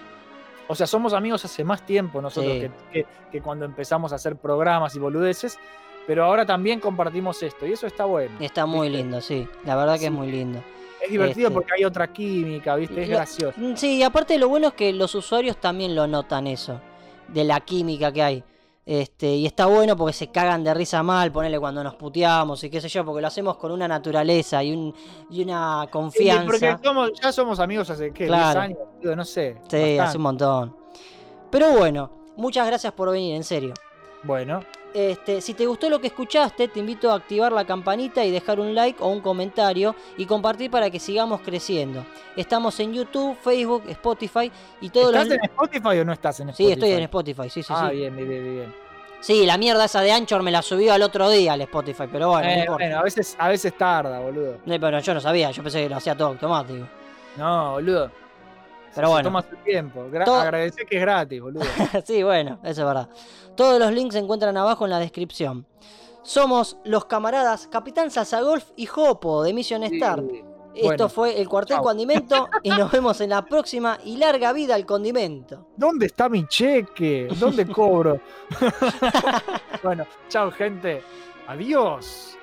o sea, somos amigos hace más tiempo nosotros Sí. que, que- que cuando empezamos a hacer programas y boludeces. Pero ahora también compartimos esto y eso está bueno. está muy ¿viste? lindo, sí. La verdad que Sí. es muy lindo. Es divertido Este- porque hay otra química, ¿viste? Es Lo- gracioso. Mm, Sí, y aparte lo bueno es que los usuarios también lo notan eso, de la química que hay. Este, y está bueno porque se cagan de risa mal, ponele cuando nos puteamos y qué sé yo, porque lo hacemos con una naturaleza y, un, y una Sí, confianza. porque somos- ya somos amigos hace, ¿qué? 10 Claro. años, boludo, no sé. Sí, bastante. hace un montón. Pero bueno, muchas gracias por venir, en serio. Bueno, Este, si te gustó lo que escuchaste, te invito a activar la campanita y dejar un like o un comentario y compartir para que sigamos creciendo. Estamos en YouTube, Facebook, Spotify y todos ¿estás los... en Spotify o no estás en Spotify? Sí, estoy en Spotify, sí, sí, ah, sí. bien, bien, bien. Sí, la mierda esa de Anchor me la subió al otro día al Spotify, pero bueno, no Eh, importa. bueno, a veces, a veces tarda, boludo. No, pero yo no sabía, yo pensé que lo hacía todo automático. No, boludo. Pero Se bueno. Toma su tiempo. Gra- Todo- Agradecer que es gratis, boludo. sí, bueno, eso es verdad. Todos los links se encuentran abajo en la descripción. Somos los camaradas Capitán Salsagolf y Jopo de Mission Star. Sí. Esto Bueno, fue el cuartel condimento y nos vemos en la próxima y larga vida al condimento. ¿Dónde está mi cheque? ¿Dónde cobro? bueno, chao, gente. Adiós.